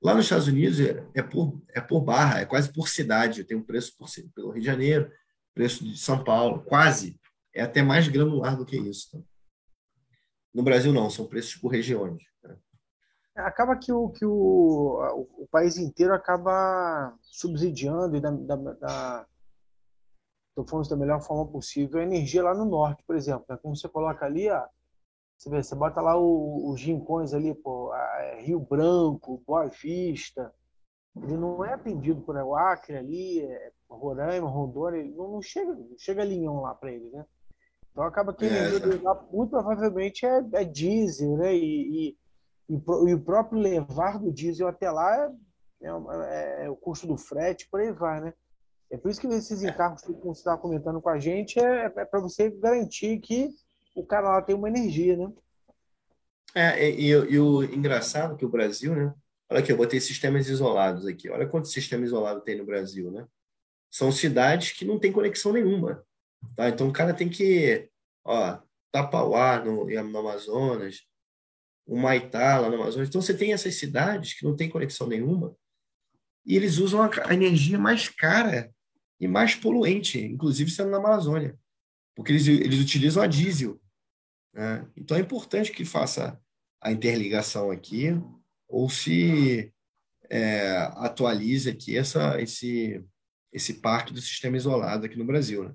Lá nos Estados Unidos é, é, por, é por barra, é quase por cidade. Tem um preço por, pelo Rio de Janeiro, preço de São Paulo, quase. É até mais granular do que isso. Tá? No Brasil, não, são preços por regiões. Né? Acaba que o, que o, o, o país inteiro acaba subsidiando e da, da, da estou falando da melhor forma possível, a energia lá no norte, por exemplo. Né? Como você coloca ali, ó, você, vê, você bota lá os gincões ali, pô, é Rio Branco, Boa Vista, ele não é atendido por o Acre ali, é Roraima, Rondônia, ele não, não chega, não chega linhão lá para ele, né? Então acaba que a é, energia lá, muito provavelmente é, é diesel, né? E, e, e, e, o próprio levar do diesel até lá é, é, é, o custo do frete, por aí vai, né? É por isso que esses encargos que você está comentando com a gente é, é para você garantir que o cara lá tem uma energia, né? É, e, e, o engraçado é que o Brasil, né? Olha aqui, eu botei sistemas isolados aqui. Olha quantos sistemas isolados tem no Brasil, né? São cidades que não tem conexão nenhuma. Tá? Então o cara tem que, ó, Tapauá no, no Amazonas, o Maitá lá no Amazonas. Então você tem essas cidades que não tem conexão nenhuma e eles usam a energia mais cara e mais poluente, inclusive sendo na Amazônia, porque eles, eles utilizam a diesel. Né? Então é importante que faça a interligação aqui ou se é, atualize aqui essa, esse, esse parque do sistema isolado aqui no Brasil. Né?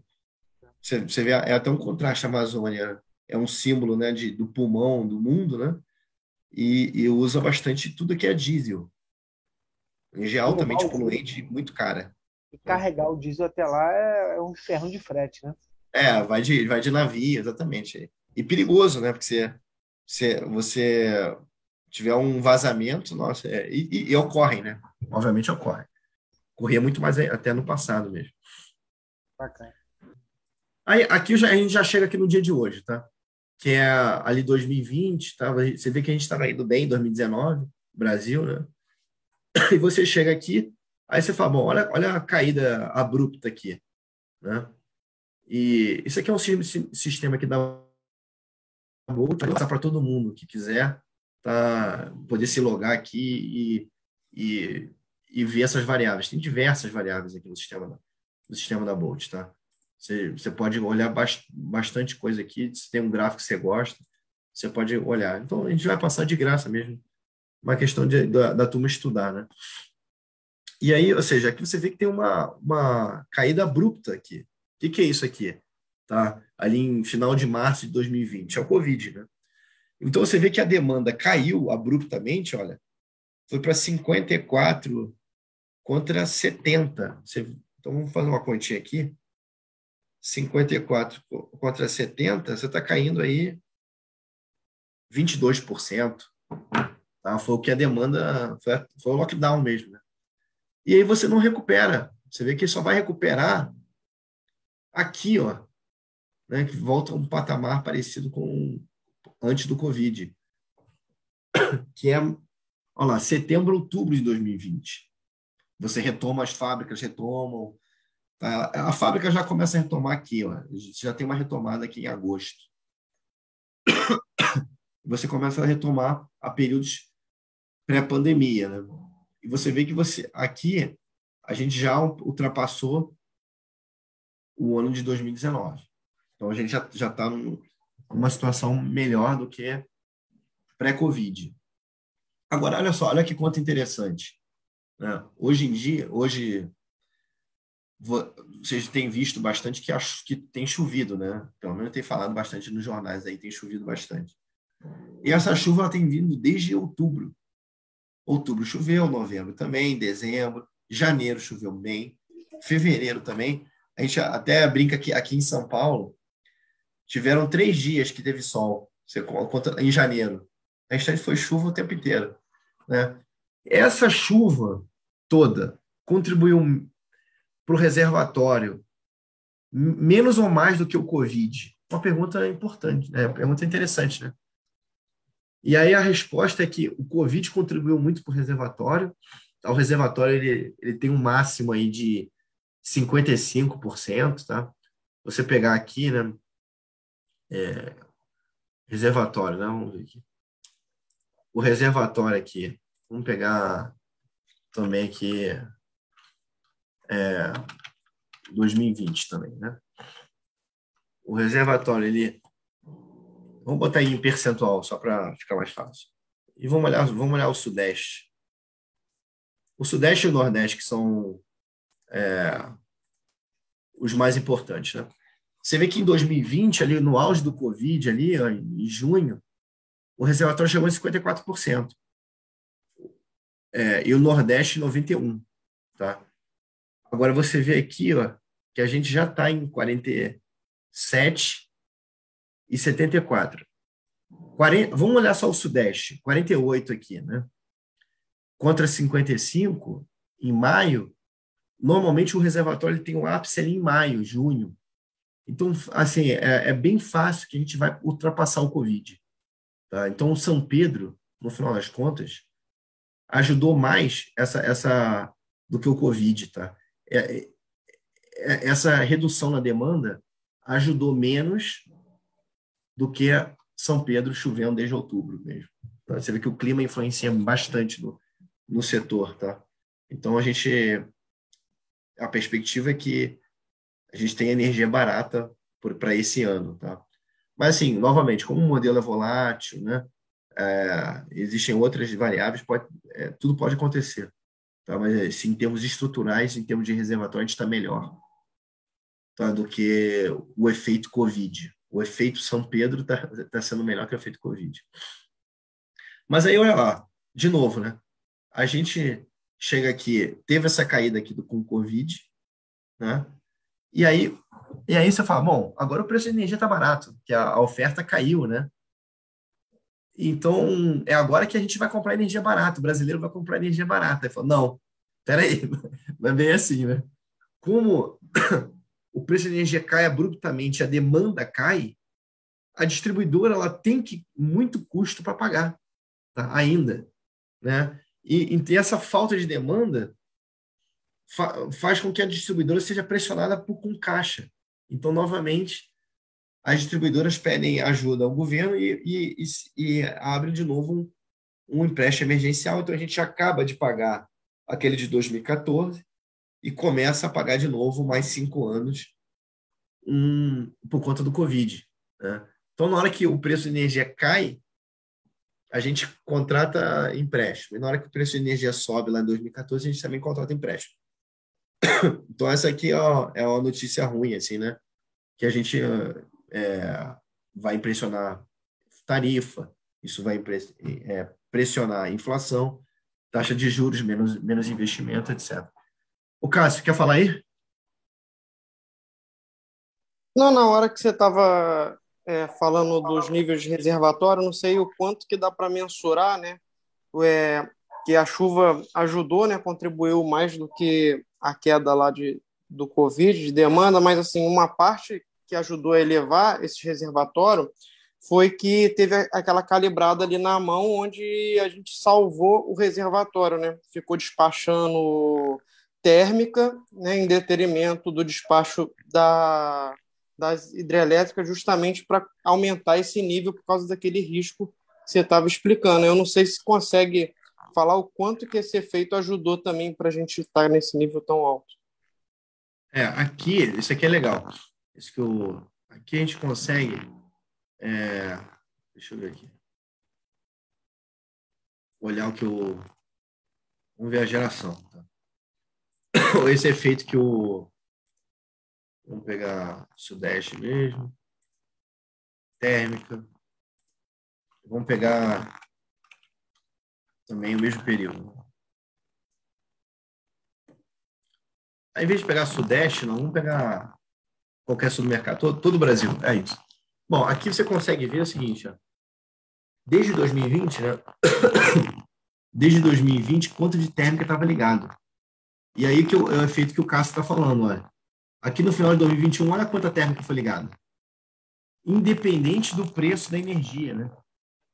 Você, você vê, é até um contraste, a Amazônia é um símbolo né, de, do pulmão do mundo, né? E, e usa bastante tudo que é diesel. Energia altamente poluente e muito cara. E carregar o diesel até lá é, é um ferro de frete, né? É, vai de, vai de navio, exatamente. E perigoso, né? Porque você, você, você tiver um vazamento, nossa, é, e, e, e ocorrem, né? Obviamente ocorre. Corria muito mais até no passado mesmo. Bacana. Aí, aqui já, a gente já chega aqui no dia de hoje, tá? Que é ali 2020, tá? Você vê que a gente estava indo bem em 2019, Brasil, né? E você chega aqui, aí você fala, bom, olha, olha a caída abrupta aqui, né? E isso aqui é um sistema que dá boa para todo mundo que quiser tá, poder se logar aqui e, e, e ver essas variáveis. Tem diversas variáveis aqui no sistema, no sistema da Bolt, tá? Você, você pode olhar bastante coisa aqui. Se tem um gráfico que você gosta, você pode olhar. Então, a gente vai passar de graça mesmo. Uma questão de, da, da turma estudar, né? E aí, ou seja, aqui você vê que tem uma, uma caída abrupta aqui. O que, que é isso aqui? Tá? Ali em final de março de 2020. É o Covid, né? Então, você vê que a demanda caiu abruptamente, olha. Foi para 54 contra 70. Você, então, vamos fazer uma continha aqui. 54 contra 70, você está caindo aí 22%. Tá? Foi o que a demanda, foi, foi o lockdown mesmo. Né? E aí você não recupera. Você vê que só vai recuperar aqui, ó, né, que volta a um patamar parecido com antes do Covid, que é, olha lá, setembro, outubro de 2020. Você retoma as fábricas, retomam, a, a fábrica já começa a retomar aqui, ó. já tem uma retomada aqui em agosto. Você começa a retomar a períodos pré-pandemia, né? E você vê que você aqui a gente já ultrapassou o ano de 2019. Então a gente já já está numa situação melhor do que pré-Covid. Agora, olha só, olha que conta interessante. Né? Hoje em dia, hoje vocês têm visto bastante que, acho que tem chovido, né? Pelo menos tem falado bastante nos jornais aí, tem chovido bastante. E essa chuva tem vindo desde outubro. Outubro choveu, novembro também, dezembro, janeiro choveu bem, fevereiro também. A gente até brinca que aqui em São Paulo tiveram três dias que teve sol, em janeiro. A restante foi chuva o tempo inteiro, né? Essa chuva toda contribuiu para o reservatório menos ou mais do que o Covid? Uma pergunta importante, é uma pergunta interessante, né? E aí a resposta é que o Covid contribuiu muito para o reservatório. O reservatório ele, ele tem um máximo aí de 55%, tá? Você pegar aqui, né? É, reservatório, né? Vamos ver aqui. O reservatório aqui. Vamos pegar também aqui é, 2020 também, né? O reservatório, ele... Vamos botar aí em percentual, só para ficar mais fácil. E vamos olhar, vamos olhar o Sudeste. O Sudeste e o Nordeste, que são é, os mais importantes, né? Você vê que em 2020, ali no auge do Covid, ali, em junho, o reservatório chegou em 54%. É, e o Nordeste, 91%. Tá? Agora você vê aqui, ó, que a gente já está em 47 e 74. 40, vamos olhar só o Sudeste, 48 aqui, né? Contra 55 em maio, normalmente o reservatório tem um ápice ali em maio, junho. Então, assim, é, é bem fácil que a gente vai ultrapassar o Covid. Tá? Então, o São Pedro, no final das contas, ajudou mais essa, essa do que o Covid. Tá? É, é, essa redução na demanda ajudou menos do que São Pedro chovendo desde outubro mesmo. Tá? Você vê que o clima influencia bastante no, no setor. Tá? Então, a gente. A perspectiva é que a gente tenha energia barata para esse ano. Tá? Mas, assim, novamente, como o modelo é volátil, né? É, existem outras variáveis, pode, é, tudo pode acontecer. Tá? Mas, assim, em termos estruturais, em termos de reservatório, a gente está melhor tá? do que o efeito Covid. O efeito São Pedro está tá sendo melhor que o efeito Covid. Mas aí, olha lá, de novo, né? A gente chega aqui, teve essa caída aqui do, com o Covid, né? E aí, e aí você fala, bom, agora o preço da energia está barato, que a, a, oferta caiu, né? Então, é agora que a gente vai comprar energia barata, o brasileiro vai comprar energia barata. Fala, não, peraí, não é bem assim, né? Como o preço da energia cai abruptamente, a demanda cai, a distribuidora ela tem que muito custo para pagar, tá? ainda, né? E, e essa falta de demanda fa faz com que a distribuidora seja pressionada por, com caixa. Então, novamente, as distribuidoras pedem ajuda ao governo e, e, e, e abrem de novo um, um empréstimo emergencial. Então, a gente acaba de pagar aquele de 2014 e começa a pagar de novo mais cinco anos um, por conta do Covid. Né? Então, na hora que o preço de energia cai, a gente contrata empréstimo. E na hora que o preço de energia sobe lá em 2014, a gente também contrata empréstimo. Então, essa aqui ó, é uma notícia ruim, assim, né? Que a gente é, vai impressionar tarifa, isso vai é, pressionar a inflação, taxa de juros, menos, menos investimento, etc. O Cássio, quer falar aí? Não, na hora que você estava é, falando dos níveis de reservatório, não sei o quanto que dá para mensurar, né? É, que a chuva ajudou, né? Contribuiu mais do que a queda lá de, do Covid, de demanda, mas assim, uma parte que ajudou a elevar esse reservatório foi que teve aquela calibrada ali na mão onde a gente salvou o reservatório, né? Ficou despachando térmica, né, em detrimento do despacho da, das hidrelétricas, justamente para aumentar esse nível por causa daquele risco que você estava explicando. Eu não sei se consegue falar o quanto que esse efeito ajudou também para a gente estar tá nesse nível tão alto. É, aqui, isso aqui é legal. Isso que eu, aqui a gente consegue. É, deixa eu ver aqui. Olhar o que o. Vamos ver a geração. Tá? Esse efeito que o. Vamos pegar Sudeste mesmo. Térmica. Vamos pegar também o mesmo período. Aí, em vez de pegar Sudeste, não, vamos pegar qualquer supermercado, todo, todo o Brasil, é isso. Bom, aqui você consegue ver o seguinte, ó. desde 2020, né? desde 2020, quanto de térmica estava ligado. E aí que o, é o efeito que o Cássio está falando, olha. Aqui no final de 2021, olha quanta térmica foi ligada. Independente do preço da energia, né?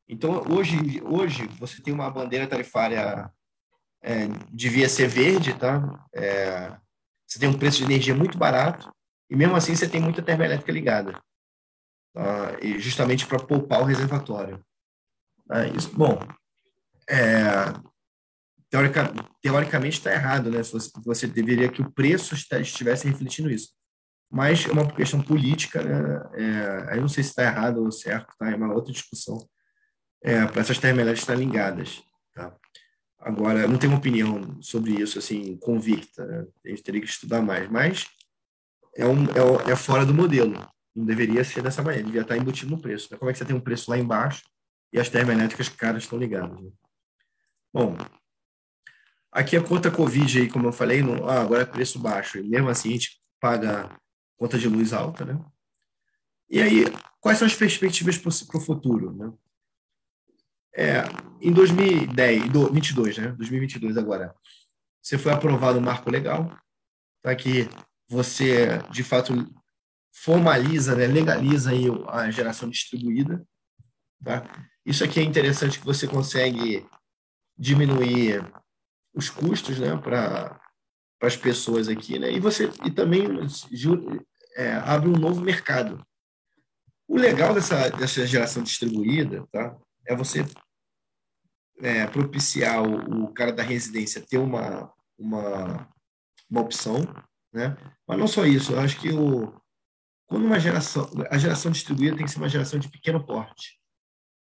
Então, hoje, hoje você tem uma bandeira tarifária, é, devia ser verde, tá? É, você tem um preço de energia muito barato e, mesmo assim, você tem muita termoelétrica ligada. Tá? E justamente para poupar o reservatório. Tá? Isso, bom, é, teorica, teoricamente está errado, né? Você, você, deveria que o preço estivesse refletindo isso. Mas é uma questão política, né? É, aí não sei se está errado ou certo, tá? É uma outra discussão é, para essas terminais estarem ligadas. Tá? Agora, eu não tenho opinião sobre isso assim convicta, né? a gente teria que estudar mais, mas é, um, é, é, fora do modelo. Não deveria ser dessa maneira, devia estar embutido no preço. Né? Como é que você tem um preço lá embaixo e as termoelétricas caras estão ligadas? Né? Bom, aqui a conta Covid, aí, como eu falei, não, ah, agora é preço baixo, e mesmo assim a gente paga conta de luz alta, né? E aí, quais são as perspectivas para o futuro? Né? É, em 2010, 22, né? 2022 agora, você foi aprovado o marco legal, tá? que você, de fato, formaliza, né? legaliza aí a geração distribuída. Tá? Isso aqui é interessante que você consegue diminuir os custos né? para as pessoas aqui. Né? E, você, e também é, abre um novo mercado. O legal dessa, dessa geração distribuída tá? é você é, propiciar o, o, cara da residência ter uma, uma, uma opção, né? mas não só isso, eu acho que o, quando uma geração, a geração distribuída tem que ser uma geração de pequeno porte,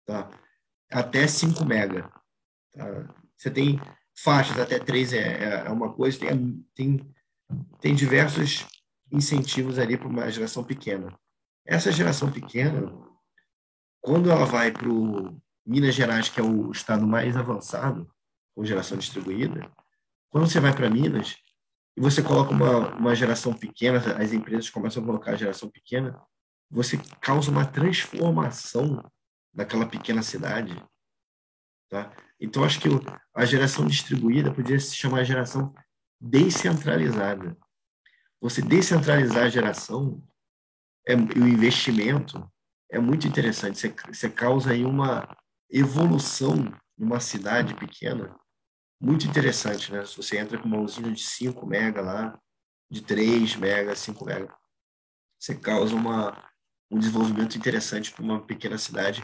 tá? até 5 mega. Tá? Você tem faixas até 3 é, é, é uma coisa, tem, tem, tem diversos incentivos ali para uma geração pequena. Essa geração pequena, quando ela vai para Minas Gerais, que é o estado mais avançado com geração distribuída, quando você vai para Minas e você coloca uma, uma geração pequena, as empresas começam a colocar a geração pequena, você causa uma transformação naquela pequena cidade. Tá? Então, acho que a geração distribuída podia se chamar geração descentralizada. Você descentralizar a geração é, o investimento é muito interessante. Você, você causa aí uma evolução numa cidade pequena muito interessante, né? Se você entra com uma usina de 5 mega lá, de 3 mega, 5 mega, você causa uma, um desenvolvimento interessante para uma pequena cidade.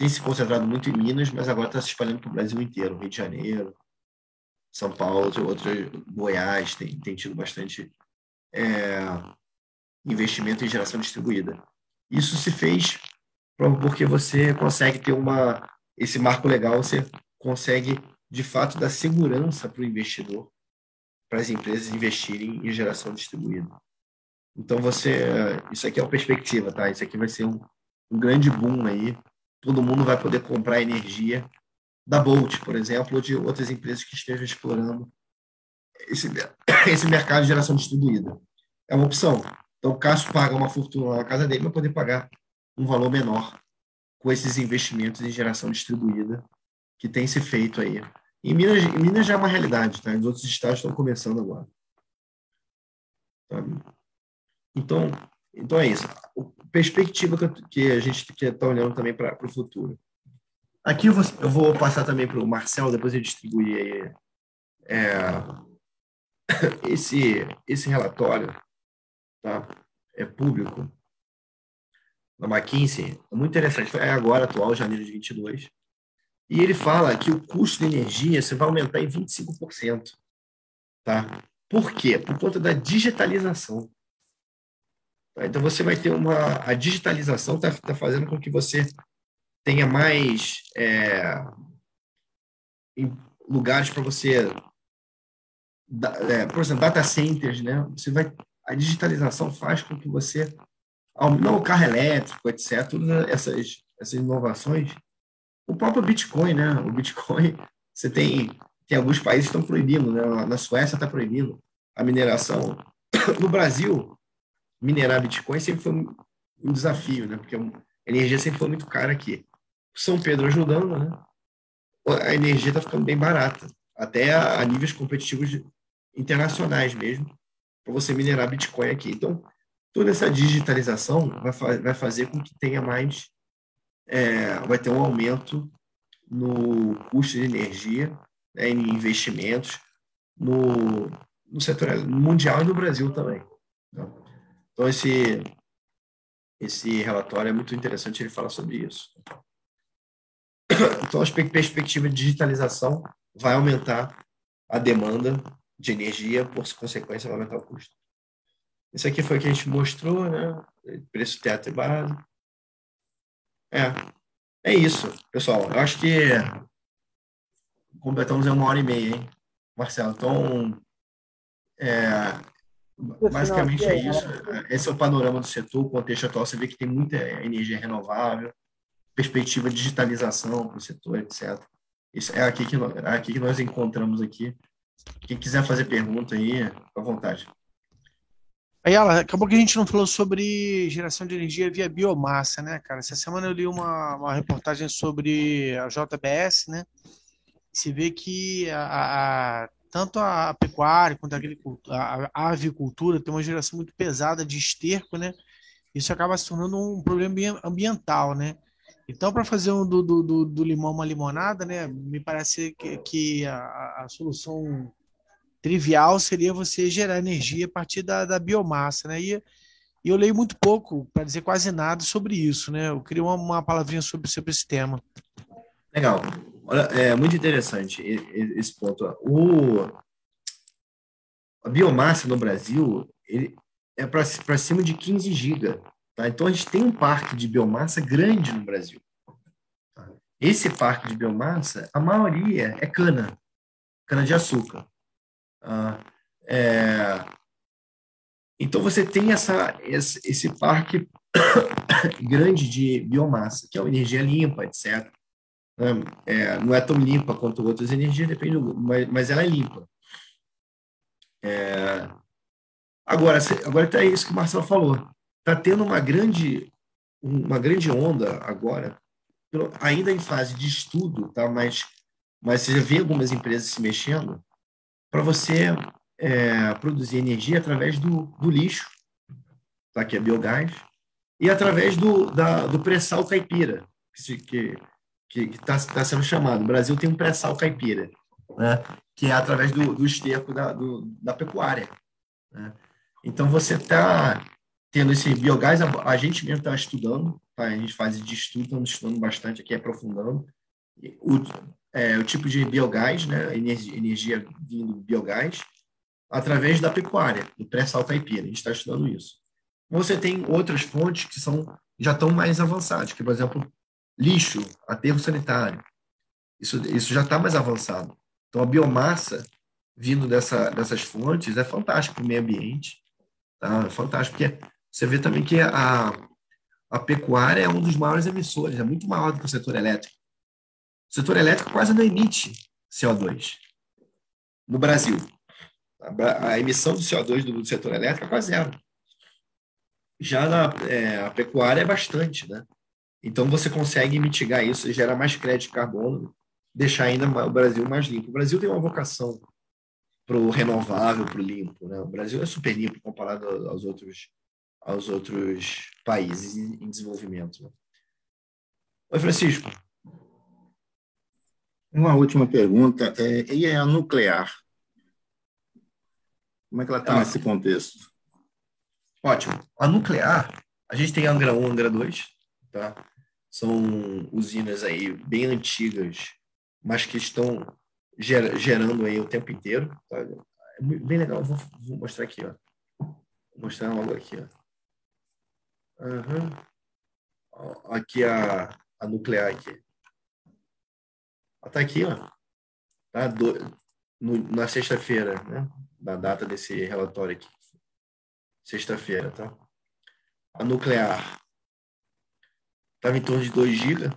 Tem se concentrado muito em Minas, mas agora está se espalhando para o Brasil inteiro. Rio de Janeiro, São Paulo, outros, Goiás, tem, tem tido bastante é, investimento em geração distribuída. Isso se fez porque você consegue ter uma esse marco legal, você consegue de fato dar segurança para o investidor, para as empresas investirem em geração distribuída. Então você, isso aqui é uma perspectiva, tá? Isso aqui vai ser um, um grande boom aí. Todo mundo vai poder comprar energia da Bolt, por exemplo, ou de outras empresas que estejam explorando esse, esse mercado de geração distribuída. É uma opção. Então, o Cássio paga uma fortuna na casa dele, vai poder pagar um valor menor com esses investimentos em geração distribuída que tem se feito aí. Em Minas, em Minas já é uma realidade, tá? Os outros estados estão começando agora. Tá? Então, então é isso. A perspectiva que a gente está olhando também para o futuro. Aqui eu vou, eu vou passar também para o Marcel, depois ele distribuir aí, é, esse, esse relatório tá? é público, na McKinsey, é muito interessante, é agora, atual, janeiro de 22, e ele fala que o custo de energia você vai aumentar em 25%. Tá? Por quê? Por conta da digitalização. Tá? Então, você vai ter uma... A digitalização está tá fazendo com que você tenha mais é, lugares para você... É, por exemplo, data centers, né? Você vai a digitalização faz com que você, não o carro elétrico, etc., todas essas, essas inovações, o próprio Bitcoin, né? O Bitcoin, você tem, tem alguns países estão proibindo, né? Na Suécia está proibindo a mineração. No Brasil, minerar Bitcoin sempre foi um desafio, né? Porque a energia sempre foi muito cara aqui. São Pedro ajudando, né? A energia está ficando bem barata, até a, a níveis competitivos internacionais mesmo para você minerar Bitcoin aqui. Então, toda essa digitalização vai, fa vai fazer com que tenha mais, é, vai ter um aumento no custo de energia, né, em investimentos, no, no setor mundial e no Brasil também. Né? Então, esse, esse relatório é muito interessante, ele fala sobre isso. Então, a perspectiva de digitalização vai aumentar a demanda de energia, por consequência, vai aumentar o custo. Isso aqui foi o que a gente mostrou, né? Preço teto e base. É, é isso, pessoal. Eu acho que completamos em uma hora e meia, hein, Marcelo? Então, é, basicamente é isso. Esse é o panorama do setor, o contexto atual. Você vê que tem muita energia renovável, perspectiva de digitalização para o setor, etc. Isso é aqui que, é aqui que nós encontramos aqui quem quiser fazer pergunta aí, à vontade. Aí, ela, acabou que a gente não falou sobre geração de energia via biomassa, né, cara? Essa semana eu li uma, uma reportagem sobre a JBS, né? Se vê que a, a tanto a pecuária quanto a, a avicultura tem uma geração muito pesada de esterco, né? Isso acaba se tornando um problema ambiental, né? Então, para fazer um do, do, do, limão uma limonada, né? Me parece que, que a, a solução trivial seria você gerar energia a partir da, da biomassa, né? E, e eu leio muito pouco, para dizer quase nada sobre isso, né? Eu queria uma, uma palavrinha sobre, sobre esse tema. Legal. Olha, é muito interessante esse ponto. O, a biomassa no Brasil ele é para cima de 15 giga. Tá? Então, a gente tem um parque de biomassa grande no Brasil. Tá? Esse parque de biomassa, a maioria é cana, cana-de-açúcar. Ah, é... Então, você tem essa, esse parque grande de biomassa, que é uma energia limpa, etc. É, não é tão limpa quanto outras energias, depende do, mas, mas ela é limpa. É, agora, agora está isso que o Marcelo falou. Está tendo uma grande, uma grande onda agora, ainda em fase de estudo, tá? mas, mas você já vê algumas empresas se mexendo para você é, produzir energia através do, do lixo, tá? que é biogás, e através do, da, do pré-sal caipira, que está tá sendo chamado. O Brasil tem um pré-sal caipira, né? que é através do, do esterco da, do, da pecuária. Né? Então, você está tendo esse biogás, a, a gente mesmo está estudando, tá? a gente faz de estudo, estamos estudando bastante aqui, aprofundando. O, é, o tipo de biogás, né? energia, energia vindo do biogás, através da pecuária, do pré-sal caipira. A gente está estudando isso. Você tem outras fontes que são já estão mais avançadas, que, por exemplo, lixo, aterro sanitário. Isso, isso já está mais avançado. Então, a biomassa vindo dessa, dessas fontes é fantástico para o meio ambiente. Tá? É fantástico, porque você vê também que a, a pecuária é um dos maiores emissores, é muito maior do que o setor elétrico. O setor elétrico quase não emite CO2 no Brasil. A, a emissão de CO2 do, do setor elétrico é quase zero. Já na é, a pecuária é bastante, né? Então você consegue mitigar isso e gerar mais crédito de carbono, deixar ainda o Brasil mais limpo. O Brasil tem uma vocação para o renovável, para o limpo. Né? O Brasil é super limpo comparado aos outros, aos outros países em, desenvolvimento. Né? Oi, Francisco. Uma última pergunta. É, e é a nuclear? Como é que ela está ah, nesse contexto? Ótimo. A nuclear, a gente tem Angra 1, Angra 2, tá? São usinas aí bem antigas, mas que estão ger gerando aí o tempo inteiro. Tá? É bem legal. Vou, vou, mostrar aqui, ó. Vou mostrar logo aqui, ó. Uhum. Aqui a, a nuclear aqui. Ela tá aqui, ó. Tá? Do, no, na sexta-feira, né? Da data desse relatório aqui sexta-feira, tá? A nuclear estava em torno de 2 GB,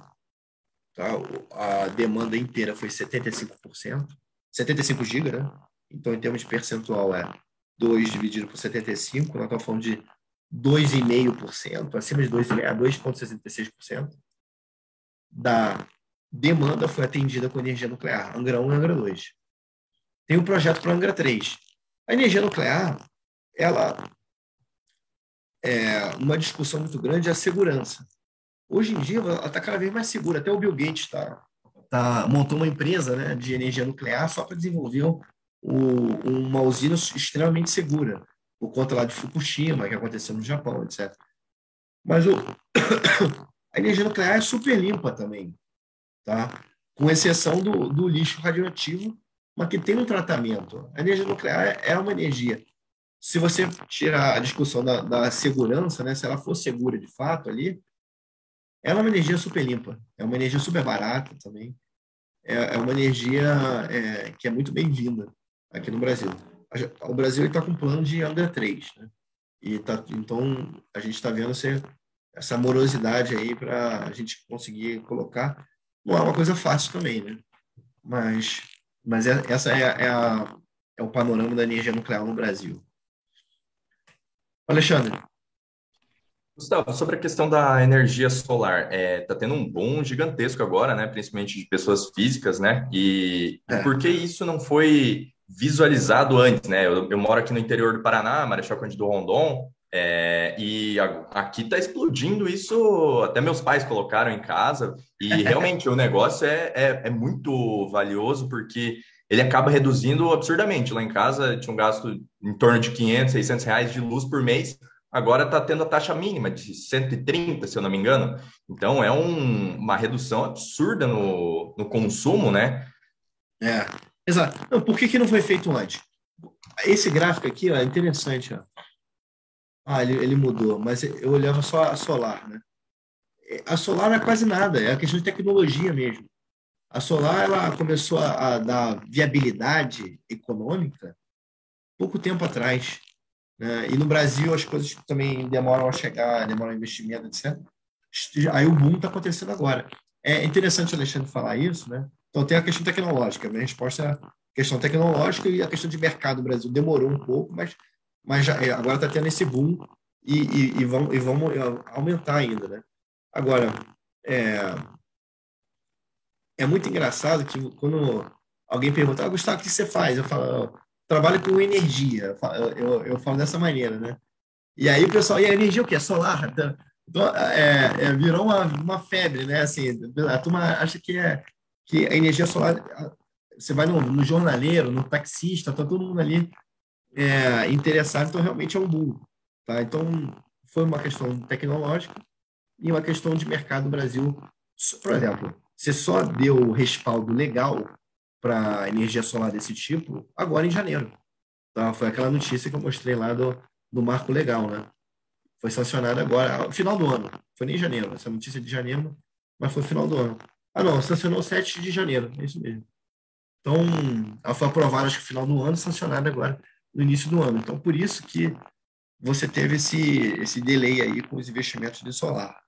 tá? A demanda inteira foi 75%, 75 GB, né? Então, em termos de percentual, é 2 dividido por 75, nós estamos falando de 2,5%, acima de 2,5%, é 2,66% da demanda foi atendida com energia nuclear, Angra 1 e Angra 2. Tem um projeto para Angra 3. A energia nuclear, ela é, uma discussão muito grande é a segurança. Hoje em dia, ela está cada vez mais segura. Até o Bill Gates tá, tá, montou uma empresa né, de energia nuclear só para desenvolver o, uma usina extremamente segura, por conta lá de Fukushima, que aconteceu no Japão, etc. Mas o, a energia nuclear é super limpa também, tá? com exceção do, do lixo radioativo, mas que tem um tratamento. A energia nuclear é uma energia se você tirar a discussão da, da, segurança, né, se ela for segura de fato ali, ela é uma energia super limpa, é uma energia super barata também, é, é uma energia é, que é muito bem-vinda aqui no Brasil. O Brasil está com um plano de Angra 3, né? E tá, então a gente está vendo essa, essa morosidade aí para a gente conseguir colocar. Não é uma coisa fácil também, né? Mas, mas é, essa é, é, a, é o panorama da energia nuclear no Brasil. Alexandre. Gustavo, sobre a questão da energia solar, está é, tá tendo um boom gigantesco agora, né? Principalmente de pessoas físicas, né? E, é. por que isso não foi visualizado antes, né? Eu, eu, moro aqui no interior do Paraná, Marechal Cândido Rondon, é, e a, aqui está explodindo isso, até meus pais colocaram em casa, e realmente o negócio é, é, é, muito valioso, porque ele acaba reduzindo absurdamente. Lá em casa tinha um gasto em torno de 500, 600 reais de luz por mês, agora está tendo a taxa mínima de 130, se eu não me engano. Então é um, uma redução absurda no, no consumo, né? É, exato. Não, por que, que não foi feito antes? Esse gráfico aqui ó, é interessante. Ó. Ah, ele, ele mudou, mas eu olhava só a solar, né? A solar é quase nada, é a questão de tecnologia mesmo. A solar ela começou a, a dar viabilidade econômica pouco tempo atrás. Né? E no Brasil as coisas também demoram a chegar, demoram investimento, etc. Aí o boom está acontecendo agora. É interessante o Alexandre falar isso, né? Então tem a questão tecnológica. Minha resposta é a questão tecnológica e a questão de mercado. O Brasil demorou um pouco, mas, mas já, é, agora está tendo esse boom e, e, e, vão, e vão aumentar ainda, né? Agora, é, é muito engraçado que quando alguém pergunta, ah, Gustavo, o que você faz? Eu falo, trabalho com energia. Eu, eu, falo dessa maneira, né? E aí o pessoal, e a energia o quê? Solar. Então, então, é, é, virou uma, uma febre, né? Assim, a turma acha que, é, que a energia solar. Você vai no, no jornaleiro, no taxista, tá todo mundo ali é, interessado, então realmente é um boom. Tá? Então, foi uma questão tecnológica e uma questão de mercado no Brasil. Por exemplo, você só deu respaldo legal para energia solar desse tipo agora em janeiro. Tá? Foi aquela notícia que eu mostrei lá do, do marco legal, né? Foi sancionado agora, final do ano. Foi nem em janeiro, essa notícia é de janeiro, mas foi final do ano. Ah, não, sancionou 7 de janeiro, é isso mesmo. Então, ela foi aprovada, acho que final do ano, sancionada agora no início do ano. Então, por isso que você teve esse, esse delay aí com os investimentos de solar.